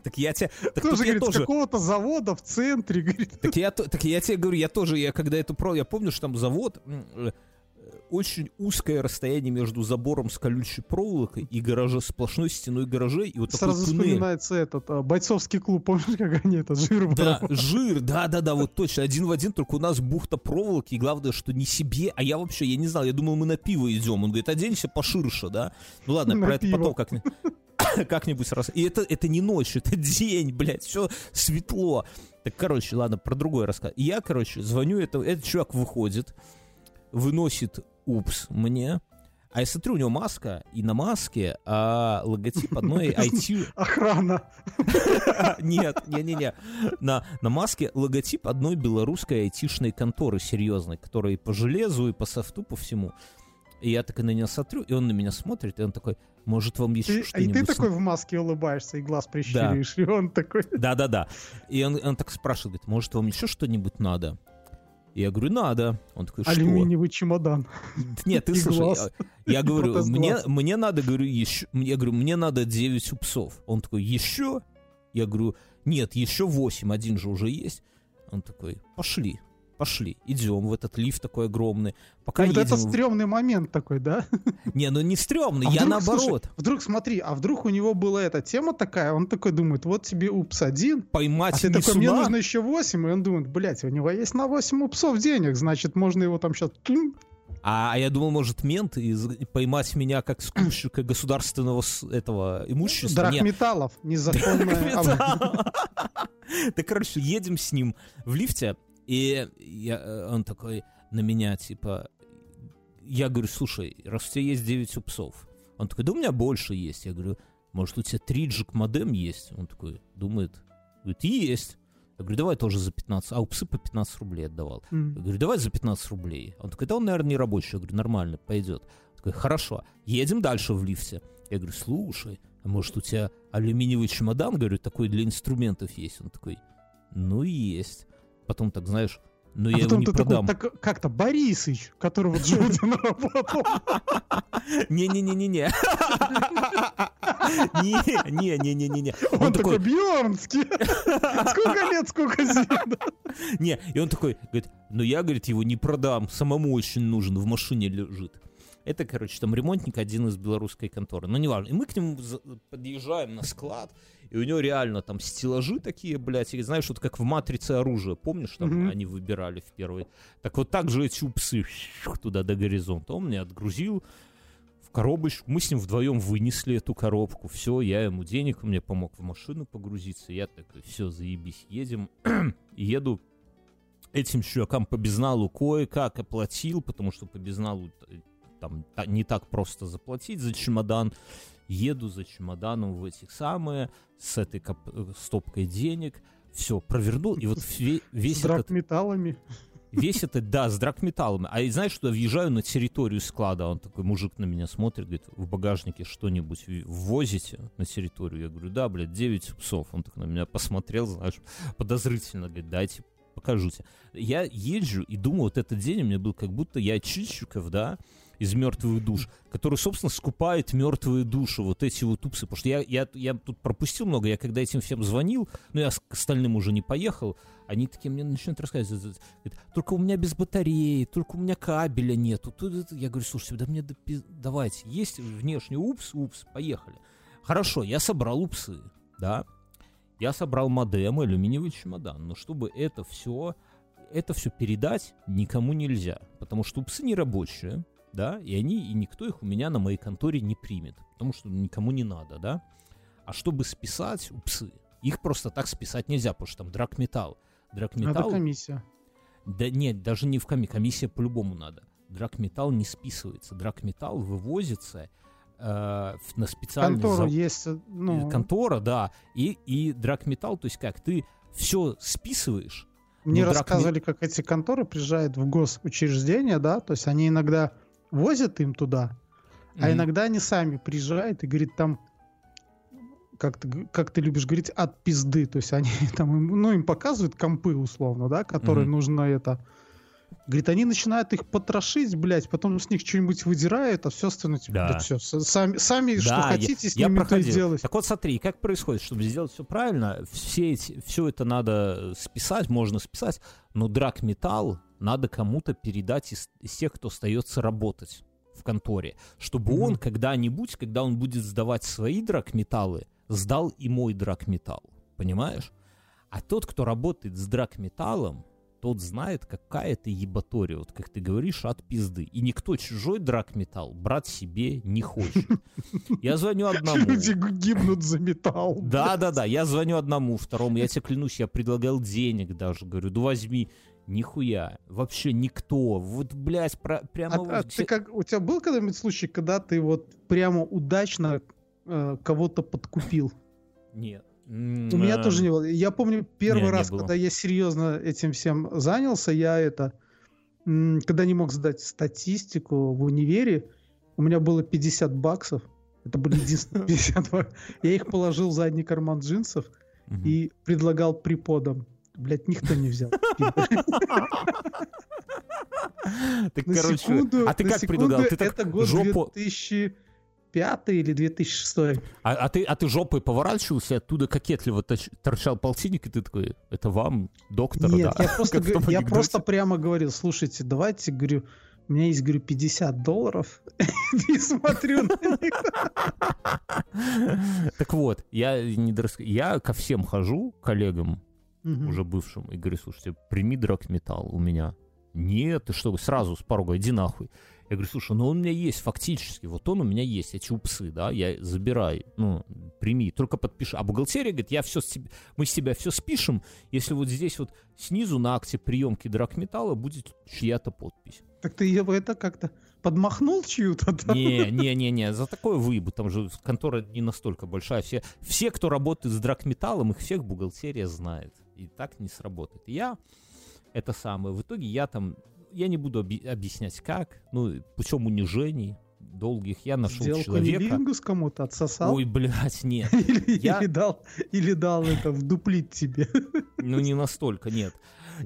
[SPEAKER 3] Так я тебе... Так
[SPEAKER 2] Тоже, говорит, с
[SPEAKER 3] тоже...
[SPEAKER 2] какого-то завода в центре, говорит.
[SPEAKER 3] Так я, так я тебе говорю, я тоже, я когда это про, я помню, что там завод, э, очень узкое расстояние между забором с колючей проволокой и гаража, сплошной стеной гаражей, и вот такой
[SPEAKER 2] Сразу
[SPEAKER 3] туннель.
[SPEAKER 2] вспоминается этот а, бойцовский клуб, помнишь, как они это жир
[SPEAKER 3] Да, жир, да-да-да, вот точно, один в один, только у нас бухта проволоки, и главное, что не себе, а я вообще, я не знал, я думал, мы на пиво идем, он говорит, оденься поширше, да? Ну ладно,
[SPEAKER 2] На
[SPEAKER 3] про это
[SPEAKER 2] пиво.
[SPEAKER 3] потом как как-нибудь раз. И это, это не ночь, это день, блядь, все светло. Так, короче, ладно, про другой рассказ. И Я, короче, звоню, это, этот чувак выходит, выносит упс мне, а я смотрю, у него маска, и на маске а, логотип одной IT...
[SPEAKER 2] Охрана.
[SPEAKER 3] Нет, не-не-не. На, на маске логотип одной белорусской айтишной конторы серьезной, которая по железу, и по софту, по всему. И я так и на него смотрю, и он на меня смотрит, и он такой, может, вам еще
[SPEAKER 2] Ты- а и
[SPEAKER 3] что-нибудь...
[SPEAKER 2] ты такой в маске улыбаешься и глаз прищуриваешь, и он такой...
[SPEAKER 3] Да-да-да. И он, он так спрашивает, говорит, может, вам еще что-нибудь надо? Я говорю, надо. Он такой, что?
[SPEAKER 2] Алюминиевый чемодан.
[SPEAKER 3] Нет, ты слушай,
[SPEAKER 2] глаз.
[SPEAKER 3] я, говорю, мне, мне надо, говорю, еще, я говорю, мне надо 9 упсов. Он такой, еще? Я говорю, нет, еще 8, один же уже есть. Он такой, пошли, пошли, идем в этот лифт такой огромный. Пока
[SPEAKER 2] вот это
[SPEAKER 3] едем... в-
[SPEAKER 2] стрёмный момент такой, да?
[SPEAKER 3] Не, ну не стрёмный,
[SPEAKER 2] А
[SPEAKER 3] я
[SPEAKER 2] вдруг,
[SPEAKER 3] наоборот.
[SPEAKER 2] слушай, вдруг смотри, а вдруг у него была эта тема такая, он такой думает, вот тебе упс один,
[SPEAKER 3] Поймать
[SPEAKER 2] а ты такой, мне нужно еще 8, и он думает, блядь, у него есть на 8 упсов денег, значит, можно его там сейчас...
[SPEAKER 3] А, а я думал, может, мент и поймать меня как скупщика государственного этого имущества.
[SPEAKER 2] Драгметаллов, незаконная... об-
[SPEAKER 3] Так, короче, едем с ним в лифте, и я- э, он такой на меня, типа, я говорю, слушай, раз у тебя есть 9 упсов, он такой, да у меня больше есть. Я говорю, может, у тебя 3 джик модем есть? Он такой думает, говорит, есть. Я говорю, давай тоже за 15, а упсы по 15 рублей отдавал. Я
[SPEAKER 2] М.
[SPEAKER 3] говорю, давай за 15 рублей. Он такой, да он, наверное, не рабочий. Я говорю, нормально, пойдет. Он такой, хорошо, едем дальше в лифте. Я говорю, слушай, а может у тебя алюминиевый чемодан, говорю, такой для инструментов есть? Он такой, ну есть. Потом так, знаешь, ну
[SPEAKER 2] А
[SPEAKER 3] я его
[SPEAKER 2] потом
[SPEAKER 3] не
[SPEAKER 2] ты такой,
[SPEAKER 3] продам.
[SPEAKER 2] так как-то Борисыч, которого Джудин работал.
[SPEAKER 3] Не-не-не-не-не. Не-не-не-не-не-не.
[SPEAKER 2] Он такой,
[SPEAKER 3] такой,
[SPEAKER 2] Бьернский, сколько лет, сколько зим.
[SPEAKER 3] не, и он такой, говорит, ну я, говорит, его не продам, самому очень нужен, в машине лежит. Это, короче, там ремонтник один из белорусской конторы. Но неважно. И мы к нему подъезжаем на склад, и у него реально там стеллажи такие, блядь, и знаешь, вот как в «Матрице оружия», помнишь, там
[SPEAKER 2] Мгм.
[SPEAKER 3] они выбирали в первой. Так вот так же эти упсы туда до горизонта. Он мне отгрузил в коробочку. Мы с ним вдвоем вынесли эту коробку. Все, я ему денег, он мне помог в машину погрузиться. Я такой, все, заебись, едем. Еду этим чувакам по безналу кое-как оплатил, потому что по безналу э, там та- не так просто заплатить за чемодан. Еду за чемоданом в этих самые, с этой коп- э, стопкой денег. Все, провернул, и вот ве- весь
[SPEAKER 2] С
[SPEAKER 3] этот. Весь это, да, с драгметаллами. А и знаешь, что я въезжаю на территорию склада, он такой мужик на меня смотрит, говорит, в багажнике что-нибудь ввозите на территорию? Я говорю, да, блядь, 9 псов. Он так на меня посмотрел, знаешь, подозрительно, говорит, дайте, покажу тебе. Я езжу и думаю, вот этот день у меня был как будто я Чичиков, да, из мертвых душ, который, собственно, скупает мертвые души, вот эти вот упсы. Потому что я, я, я тут пропустил много, я когда этим всем звонил, но я с- остальным уже не поехал, они такие мне начинают рассказывать, только у меня без батареи, только у меня кабеля нету. Тут это». Я говорю, слушайте, да мне давайте, есть внешний упс, упс, поехали. Хорошо, я собрал упсы, да, я собрал модем алюминиевый чемодан, но чтобы это все, это все передать никому нельзя, потому что упсы не рабочие, да, и они, и никто их у меня на моей конторе не примет, потому что никому не надо, да. А чтобы списать упсы, их просто так списать нельзя, потому что там драгметалл.
[SPEAKER 2] Это
[SPEAKER 3] Драгметалл,
[SPEAKER 2] комиссия.
[SPEAKER 3] да нет, даже не в коми, комиссия по-любому надо. Драгметалл не списывается, драгметалл вывозится э, на специальный
[SPEAKER 2] Контора
[SPEAKER 3] зав-
[SPEAKER 2] есть, э, ну,
[SPEAKER 3] контора, да, и, и драгметалл, то есть как, ты все списываешь,
[SPEAKER 2] Мне
[SPEAKER 3] Ну, драк-
[SPEAKER 2] рассказывали, как эти конторы приезжают в госучреждения, да, то есть они иногда возят им туда, а
[SPEAKER 3] Мгм.
[SPEAKER 2] иногда они сами приезжают и говорит, там как ты, как ты любишь говорить, от пизды. То есть они там, ну, им показывают компы условно, да, которые
[SPEAKER 3] Мгм.
[SPEAKER 2] нужно это... Говорит, они начинают их потрошить, блядь, потом с них что-нибудь выдирают, а все остальное, типа,
[SPEAKER 3] Да.
[SPEAKER 2] да, все, сами, сами что
[SPEAKER 3] Да,
[SPEAKER 2] хотите, с
[SPEAKER 3] я
[SPEAKER 2] ними то и делать.
[SPEAKER 3] Так вот смотри, как происходит, чтобы сделать все правильно, все, эти, все это надо списать, можно списать, но драг-металл надо кому-то передать из, из тех, кто остается работать в конторе, чтобы
[SPEAKER 2] Мгм.
[SPEAKER 3] он когда-нибудь, когда он будет сдавать свои драг-металлы, сдал и мой драг-металл, понимаешь? А тот, кто работает с драг-металлом, тот знает, какая это ебатория, вот как ты говоришь, от пизды. И никто чужой драг-металл брать себе не хочет. Я звоню одному.
[SPEAKER 2] Люди гибнут за металл.
[SPEAKER 3] Да, да, да. Я звоню одному, второму. Я тебе клянусь, я предлагал денег даже. Говорю, да возьми. Нихуя. Вообще никто. Вот, блядь, про- прямо...
[SPEAKER 2] А,
[SPEAKER 3] вот
[SPEAKER 2] а ты как, у тебя был когда-нибудь случай, когда ты вот прямо удачно э, кого-то подкупил?
[SPEAKER 3] Нет.
[SPEAKER 2] У меня
[SPEAKER 3] М,
[SPEAKER 2] тоже не было. Я помню первый
[SPEAKER 3] не,
[SPEAKER 2] раз, когда я серьезно этим всем занялся, я это, когда не мог сдать статистику в универе, у меня было 50 баксов. Это были единственные 50 баксов. Я их положил в задний карман джинсов и предлагал преподам. Блять, никто не взял.
[SPEAKER 3] Так, короче, а ты как предлагал? Ты
[SPEAKER 2] Это
[SPEAKER 3] так
[SPEAKER 2] год
[SPEAKER 3] жопу...
[SPEAKER 2] 2005 или 2006.
[SPEAKER 3] А, а ты, а ты жопой поворачивался, оттуда кокетливо торчал полтинник, и ты такой, это вам, доктор,
[SPEAKER 2] Нет,
[SPEAKER 3] да?
[SPEAKER 2] я просто, я просто прямо говорил, слушайте, давайте, говорю, у меня есть, говорю, 50 долларов, и смотрю на них.
[SPEAKER 3] Так вот, я не дорас- я ко всем хожу, коллегам, уже бывшим, и говорю, слушайте, прими драгметалл у меня. Нет, ты что, сразу с порога, иди нахуй. Я говорю, слушай, ну он у меня есть фактически, вот он у меня есть, эти упсы, да, я забирай, ну, прими, только подпиши. А бухгалтерия говорит, я все с теб- мы с тебя все спишем, если вот здесь вот снизу на акте приемки драгметалла будет чья-то подпись.
[SPEAKER 2] Так ты его это как-то подмахнул чью-то? да?
[SPEAKER 3] Не, не, не, не, за такое выебу, там же контора не настолько большая. Все, все, кто работает с драгметаллом, их всех бухгалтерия знает. И так не сработает. И Я это самое. В итоге я там, я не буду оби- объяснять как, ну, путем унижений долгих я нашел
[SPEAKER 2] Сделал
[SPEAKER 3] человека.
[SPEAKER 2] кунилингус кому-то, отсосал?
[SPEAKER 3] Ой, блядь, нет.
[SPEAKER 2] Или,
[SPEAKER 3] я-
[SPEAKER 2] или дал, или дал это вдуплить тебе.
[SPEAKER 3] Ну, не настолько, нет.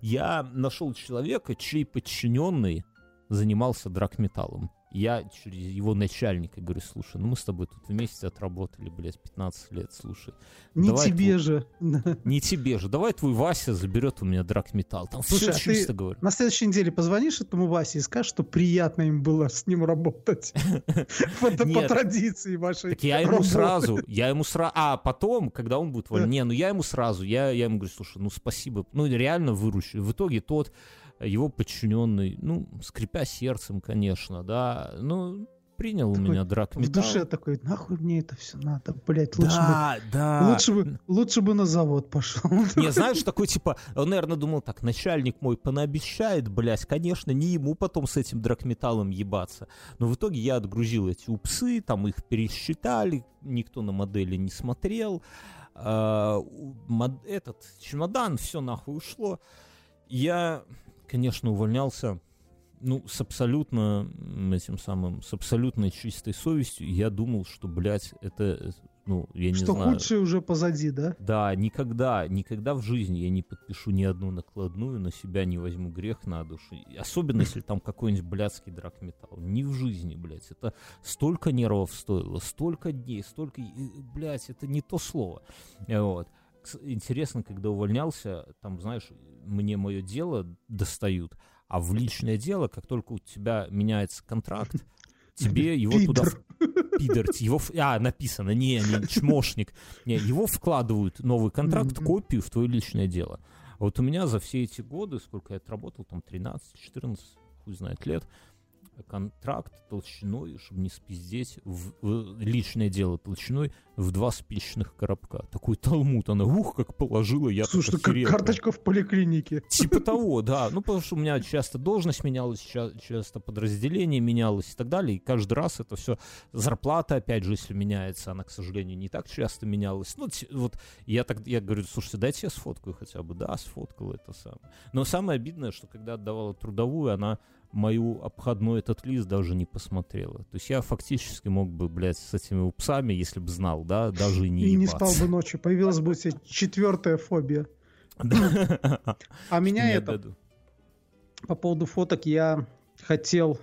[SPEAKER 3] Я нашел человека, чей подчиненный занимался драгметаллом. Я через его начальника говорю, слушай, ну мы с тобой тут вместе отработали, блядь, 15 лет, слушай.
[SPEAKER 2] Не
[SPEAKER 3] давай
[SPEAKER 2] тебе
[SPEAKER 3] твой-
[SPEAKER 2] же.
[SPEAKER 3] Не тебе же, давай твой Вася заберет у меня драгметалл. Там
[SPEAKER 2] Слушай,
[SPEAKER 3] все
[SPEAKER 2] а ты
[SPEAKER 3] чисто, говорю.
[SPEAKER 2] На следующей неделе позвонишь этому Васе и скажешь, что приятно им было с ним работать. По по традиции вашей
[SPEAKER 3] Так я ему сразу, я ему сразу, а потом, когда он будет не, ну я ему сразу, я, ему говорю, слушай, ну спасибо, ну реально выручили. В итоге тот, его подчиненный, ну, скрипя сердцем, конечно, да, ну, принял у
[SPEAKER 2] Такой
[SPEAKER 3] меня
[SPEAKER 2] В
[SPEAKER 3] драгметалл.
[SPEAKER 2] душе такой, нахуй мне это все надо, блять, лучше бы
[SPEAKER 3] Да, да.
[SPEAKER 2] Лучше бы, лучше бы на завод пошел.
[SPEAKER 3] Не, знаешь, такой типа, он, наверное, думал так, начальник мой понаобещает, блядь, конечно, не ему потом с этим драгметаллом ебаться. Но в итоге я отгрузил эти упсы, там их пересчитали, никто на модели не смотрел. А, у- этот чемодан, все нахуй ушло. Я, конечно, увольнялся ну, с абсолютно этим самым, с абсолютно чистой совестью. Я думал, что, блядь, это, э, ну, я не
[SPEAKER 2] Что
[SPEAKER 3] знаю.
[SPEAKER 2] худшее уже позади, да?
[SPEAKER 3] Да, никогда, никогда в жизни я не подпишу ни одну накладную, на себя не возьму грех на душу. Особенно, если там какой-нибудь блядский драгметалл. Ни в жизни, блядь. Это столько нервов стоило, столько дней, столько... Блядь, это не то слово. Вот. Интересно, когда увольнялся, там, знаешь, мне мое дело достают, а в личное дело, как только у тебя меняется контракт, тебе его туда
[SPEAKER 2] Пидор.
[SPEAKER 3] его, а, написано, не, не, чмошник, не, его вкладывают новый контракт, копию в твое личное дело. А вот у меня за все эти годы, сколько я отработал, там 13, 14, хуй знает лет, контракт толщиной, чтобы не спиздеть, в, в личное дело толщиной в два спичечных коробка. Такой талмуд, она, ух, как положила, я
[SPEAKER 2] Слушай,
[SPEAKER 3] так
[SPEAKER 2] ну как карточка в поликлинике.
[SPEAKER 3] Типа того, да. Ну, потому что у меня часто должность менялась, ча- часто подразделение менялось и так далее. И каждый раз это все... Зарплата, опять же, если меняется, она, к сожалению, не так часто менялась. Ну, вот я так я говорю, слушайте, дайте я сфоткаю хотя бы. Да, сфоткал это самое. Но самое обидное, что когда отдавала трудовую, она мою обходной этот лист даже не посмотрела. То есть я фактически мог бы, блядь, с этими псами, если бы знал, да, даже не
[SPEAKER 2] И не
[SPEAKER 3] ебаться.
[SPEAKER 2] спал бы ночью. Появилась бы у тебя четвертая фобия. А меня
[SPEAKER 3] Не
[SPEAKER 2] это, по поводу фоток, я хотел...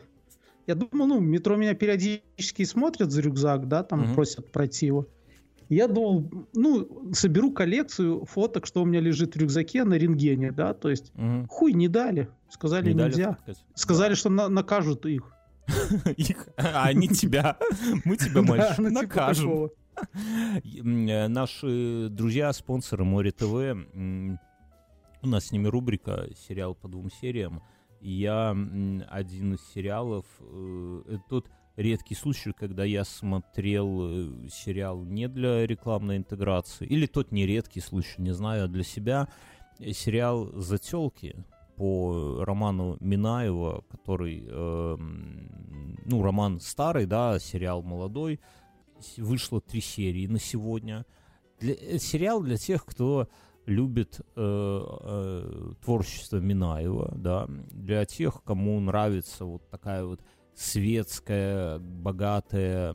[SPEAKER 2] Я думал, ну, метро меня периодически смотрят за рюкзак, да, там просят пройти его. Я думал, ну, соберу коллекцию фоток, что у меня лежит в рюкзаке на рентгене, да, то есть
[SPEAKER 3] Мгм.
[SPEAKER 2] хуй не дали. Сказали,
[SPEAKER 3] Не дали
[SPEAKER 2] нельзя.
[SPEAKER 3] фоткать?
[SPEAKER 2] Сказали, что на- накажут их.
[SPEAKER 3] Их, а они тебя. Мы тебя, мальчик,
[SPEAKER 2] ну, типа
[SPEAKER 3] накажем. э, Наши друзья, спонсоры Море ТВ, у нас с ними рубрика «Сериал по двум сериям». Я один из сериалов, э, тот редкий случай, когда я смотрел э, сериал не для рекламной интеграции, или тот нередкий случай, не знаю, а для себя, э, сериал «Зателки» по роману Минаева, который, э, ну, роман старый, да, сериал молодой, вышло три серии на сегодня. Для, э, сериал для тех, кто любит э, э, творчество Минаева, да, для тех, кому нравится вот такая вот светская, богатая,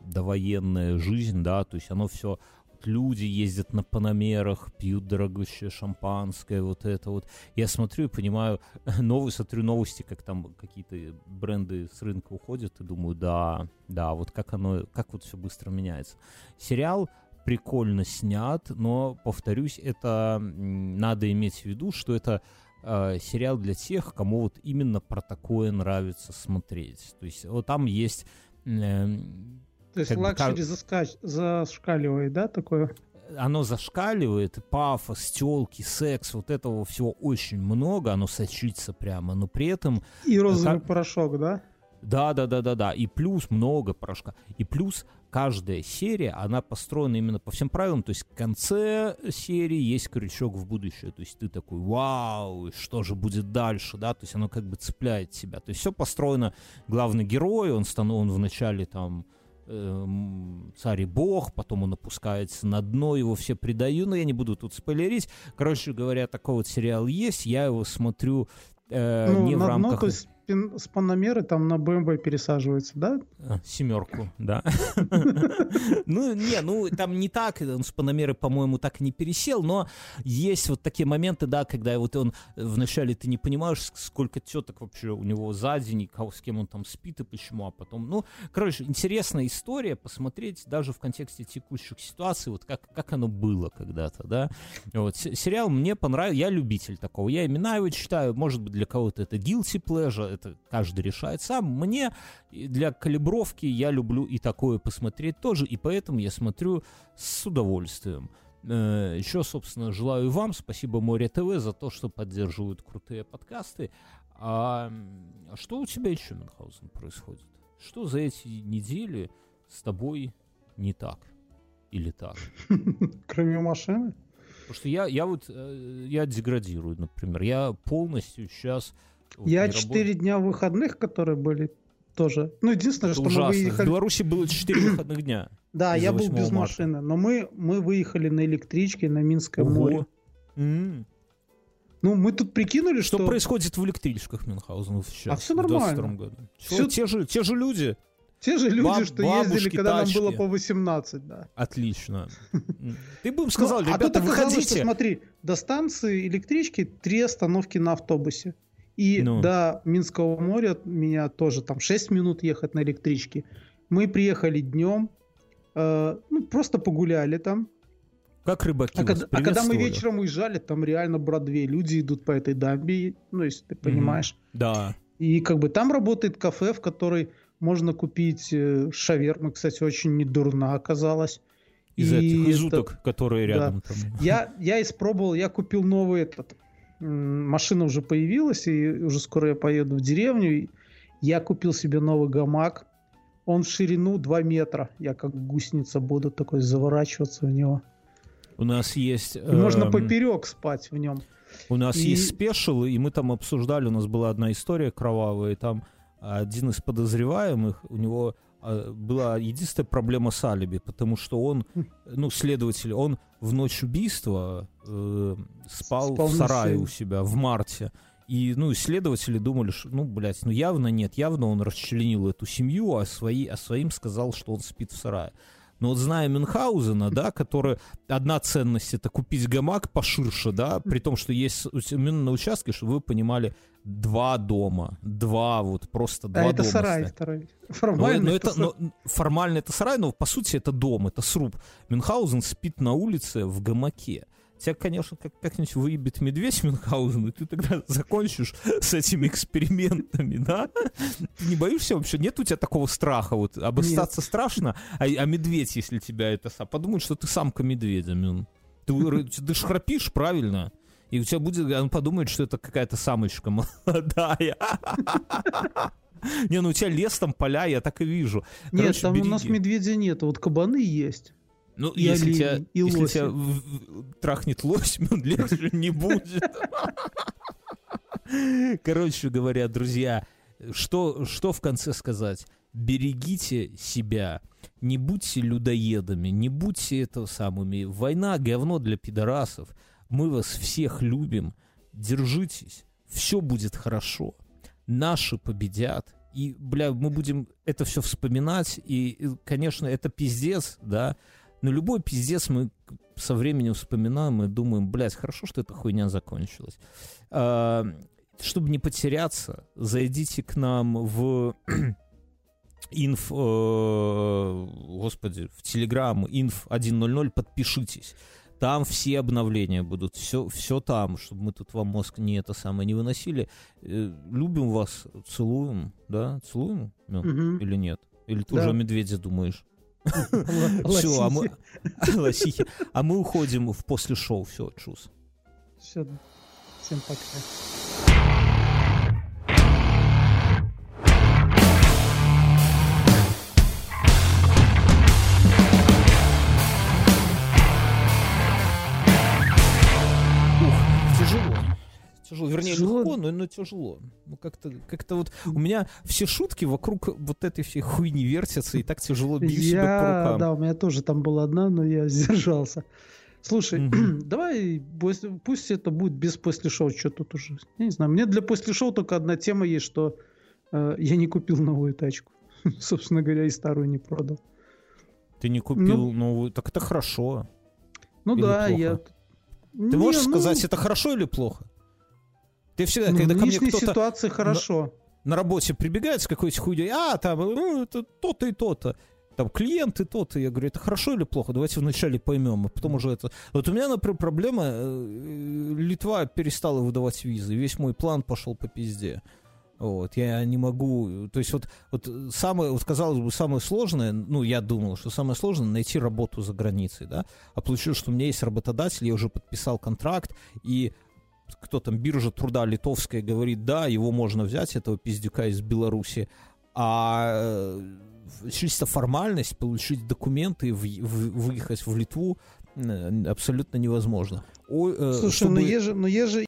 [SPEAKER 3] довоенная жизнь, да, то есть оно все люди ездят на панамерах, пьют дорогущее шампанское, вот это вот. Я смотрю и понимаю, новые, смотрю новости, как там какие-то бренды с рынка уходят, и думаю, да, да, вот как оно, как вот все быстро меняется. Сериал прикольно снят, но, повторюсь, это надо иметь в виду, что это э, сериал для тех, кому вот именно про такое нравится смотреть. То есть вот там есть эм,
[SPEAKER 2] То есть
[SPEAKER 3] бы
[SPEAKER 2] luxury заскач- зашкаливает, да, такое?
[SPEAKER 3] оно зашкаливает, пафос, телки, секс, вот этого всего очень много, оно сочится прямо, но при этом,
[SPEAKER 2] И розовый
[SPEAKER 3] как-
[SPEAKER 2] порошок, да?
[SPEAKER 3] да, да, да, да, да, и плюс много порошка, и плюс каждая серия, она построена именно по всем правилам, то есть в конце серии есть крючок в будущее, то есть ты такой, вау, что же будет дальше, да, то есть оно как бы цепляет тебя, то есть все построено, главный герой, он, стану, он вначале там эм, царь и бог, потом он опускается на дно, его все предают, но я не буду тут спойлерить. Короче говоря, такой вот сериал есть, я его смотрю э,
[SPEAKER 2] ну,
[SPEAKER 3] не в
[SPEAKER 2] на дно,
[SPEAKER 3] рамках
[SPEAKER 2] то есть пин- с Панамеры там на БМВ пересаживается, да?
[SPEAKER 3] э, семерку, да. Ну, не, ну, там не так, он с Панамеры, по-моему, так не пересел, но есть вот такие моменты, да, когда вот он э, вначале ты не понимаешь, ск- сколько теток вообще у него за день, с кем он там спит и почему, а потом, ну, короче, интересная история, посмотреть даже в контексте текущих ситуаций, вот как, как оно было когда-то, да. Вот, се- сериал мне понравился, я любитель такого, я имена его читаю, может быть, для кого-то это guilty pleasure, это каждый решает сам, мне для калибровки я люблю и такое посмотреть тоже, и поэтому я смотрю с удовольствием. Э, Еще, собственно, желаю вам, спасибо Море ТВ за то, что поддерживают крутые подкасты. А м, что у тебя еще, Мюнхгаузен, происходит? Что за эти недели с тобой не так? Или так?
[SPEAKER 2] Кроме машины.
[SPEAKER 3] Потому что я, я вот, э, я деградирую, например. Я полностью сейчас... вот
[SPEAKER 2] Я четыре дня выходных, которые были тоже. Ну, единственное,
[SPEAKER 3] Это
[SPEAKER 2] что мы
[SPEAKER 3] ужасно. В
[SPEAKER 2] выехали...
[SPEAKER 3] Беларуси было 4 выходных дня.
[SPEAKER 2] Да, я был
[SPEAKER 3] 8
[SPEAKER 2] без
[SPEAKER 3] марта.
[SPEAKER 2] машины, но мы, мы выехали на электричке на Минское
[SPEAKER 3] Ого.
[SPEAKER 2] море.
[SPEAKER 3] М.
[SPEAKER 2] Ну, мы тут прикинули,
[SPEAKER 3] Что,
[SPEAKER 2] что...
[SPEAKER 3] происходит в электричках Мюнхгаузена сейчас?
[SPEAKER 2] А всё
[SPEAKER 3] в
[SPEAKER 2] нормально.
[SPEAKER 3] 22 году? Всё- те, же, те же люди.
[SPEAKER 2] Те же люди,
[SPEAKER 3] Баб-
[SPEAKER 2] что ездили,
[SPEAKER 3] бабушки,
[SPEAKER 2] когда
[SPEAKER 3] тачки.
[SPEAKER 2] нам было по 18, да.
[SPEAKER 3] Отлично. Ты бы им сказал,
[SPEAKER 2] Ну, а
[SPEAKER 3] ребята, выходите.
[SPEAKER 2] смотри, до станции электрички три остановки на автобусе. И
[SPEAKER 3] Ну.
[SPEAKER 2] до Минского моря меня тоже там 6 минут ехать на электричке. Мы приехали днем, э, ну, просто погуляли там.
[SPEAKER 3] Как рыбаки
[SPEAKER 2] А, когда, а когда мы вечером уезжали, там реально Бродвей. Люди идут по этой дамбе, ну, если ты понимаешь.
[SPEAKER 3] Да.
[SPEAKER 2] И как бы там работает кафе, в которой можно купить э, шавермы. Кстати, очень недурна оказалась.
[SPEAKER 3] Из
[SPEAKER 2] И
[SPEAKER 3] этих из
[SPEAKER 2] это-
[SPEAKER 3] уток, которые рядом там.
[SPEAKER 2] Я, я испробовал, я купил новый этот. Машина уже появилась, и уже скоро я поеду в деревню. Я купил себе новый гамак. Он в ширину 2 метра. Я как гусеница буду такой заворачиваться в него.
[SPEAKER 3] У нас есть...
[SPEAKER 2] И можно
[SPEAKER 3] эм,
[SPEAKER 2] поперек спать в нем.
[SPEAKER 3] У нас
[SPEAKER 2] И-
[SPEAKER 3] есть спешилы, и мы там обсуждали, у нас была одна история кровавая, и там один из подозреваемых, у него а, была единственная проблема с алиби, потому что он, ну, следователь, он в ночь убийства э, спал,
[SPEAKER 2] Спал
[SPEAKER 3] в
[SPEAKER 2] на
[SPEAKER 3] сарае у себя в марте. И, ну, исследователи думали, что, ну, блядь, ну явно нет, явно он расчленил эту семью, а, свои, а своим сказал, что он спит в сарае. Но вот зная Мюнхгаузена, да, который одна ценность это купить гамак поширше, да, при том, что есть именно на участке, чтобы вы понимали, два дома, два вот просто два
[SPEAKER 2] а это
[SPEAKER 3] дома.
[SPEAKER 2] сарай
[SPEAKER 3] стоят.
[SPEAKER 2] второй.
[SPEAKER 3] Ну,
[SPEAKER 2] Формально
[SPEAKER 3] ну,
[SPEAKER 2] это
[SPEAKER 3] это, ну, формально это сарай, но по сути это дом, это сруб. Мюнхгаузен спит на улице в гамаке. Тебя, конечно, как- как-нибудь выебет медведь Мюнхгаузен, и ты тогда закончишь с этими экспериментами, да? Ты не боишься вообще? Нет у тебя такого страха? Вот обостаться страшно, а, а медведь, если тебя это сам... Подумает, что ты самка медведя, Мюн. Ты, ты ж храпишь, правильно? И у тебя будет... Он подумает, что это какая-то самочка молодая. Не, ну у тебя лес там, поля, я так и вижу.
[SPEAKER 2] Нет,
[SPEAKER 3] Короче,
[SPEAKER 2] там у нас
[SPEAKER 3] береги.
[SPEAKER 2] медведя нет, вот кабаны есть.
[SPEAKER 3] Ну,
[SPEAKER 2] И
[SPEAKER 3] если,
[SPEAKER 2] олени,
[SPEAKER 3] тебя,
[SPEAKER 2] и
[SPEAKER 3] если
[SPEAKER 2] лоси.
[SPEAKER 3] тебя в- трахнет лось, он легче не будет. Короче говоря, друзья, что, что в конце сказать? Берегите себя, не будьте людоедами, не будьте этого самыми. Война говно для пидорасов. Мы вас всех любим. Держитесь, все будет хорошо. Наши победят. И, бля, мы будем это все вспоминать. И, и, конечно, это пиздец, да. Но любой пиздец мы со временем вспоминаем и думаем, блядь, хорошо, что эта хуйня закончилась. А, чтобы не потеряться, зайдите к нам в инф, э, господи, в Телеграм, инф 1.00, подпишитесь. Там все обновления будут, все, все там, чтобы мы тут вам мозг не это самое не выносили. Э, любим вас, целуем, да? Целуем?
[SPEAKER 2] Мгм.
[SPEAKER 3] Или нет? Или ты
[SPEAKER 2] Да.
[SPEAKER 3] уже о медведе думаешь? Все, а мы...
[SPEAKER 2] лосихи.
[SPEAKER 3] А мы уходим в после шоу. Все, чус.
[SPEAKER 2] Всё, Всем пока.
[SPEAKER 3] Тяжело. Вернее,
[SPEAKER 2] Тяжело?
[SPEAKER 3] легко, но, но тяжело. Ну, как-то как вот у меня все шутки вокруг вот этой всей хуйни вертятся, и так тяжело бью себя по
[SPEAKER 2] Я,
[SPEAKER 3] рукам.
[SPEAKER 2] да, у меня тоже там была одна, но я сдержался. Слушай,
[SPEAKER 3] Мгм.
[SPEAKER 2] давай пусть это будет без после шоу, что тут уже. Я не знаю, мне для после шоу только одна тема есть, что э, я не купил новую тачку. Собственно говоря, и старую не продал.
[SPEAKER 3] Ты не купил новую. Так это хорошо.
[SPEAKER 2] Ну
[SPEAKER 3] Или
[SPEAKER 2] да,
[SPEAKER 3] плохо?
[SPEAKER 2] я...
[SPEAKER 3] Ты можешь сказать, это хорошо или плохо? Ты всегда,
[SPEAKER 2] ну,
[SPEAKER 3] когда
[SPEAKER 2] в
[SPEAKER 3] ко мне кто-то
[SPEAKER 2] ситуации хорошо.
[SPEAKER 3] на работе прибегает с какой-то хуйней, а, там, ну, это то-то и то-то. Там клиенты то-то. Я говорю, это хорошо или плохо? Давайте вначале поймем, а потом уже это... Вот у меня, например, проблема, э, Литва перестала выдавать визы, весь мой план пошел по пизде. Вот, я не могу, то есть вот, вот самое, вот казалось бы, самое сложное, ну, я думал, что самое сложное найти работу за границей, да, а получилось, что у меня есть работодатель, я уже подписал контракт, и кто там, биржа труда литовская говорит, да, его можно взять, этого пиздюка из Беларуси, а э, чисто формальность, получить документы, и выехать в Литву э, абсолютно невозможно. Ой, э,
[SPEAKER 2] Слушай,
[SPEAKER 3] чтобы-
[SPEAKER 2] ну есть же, ну есть же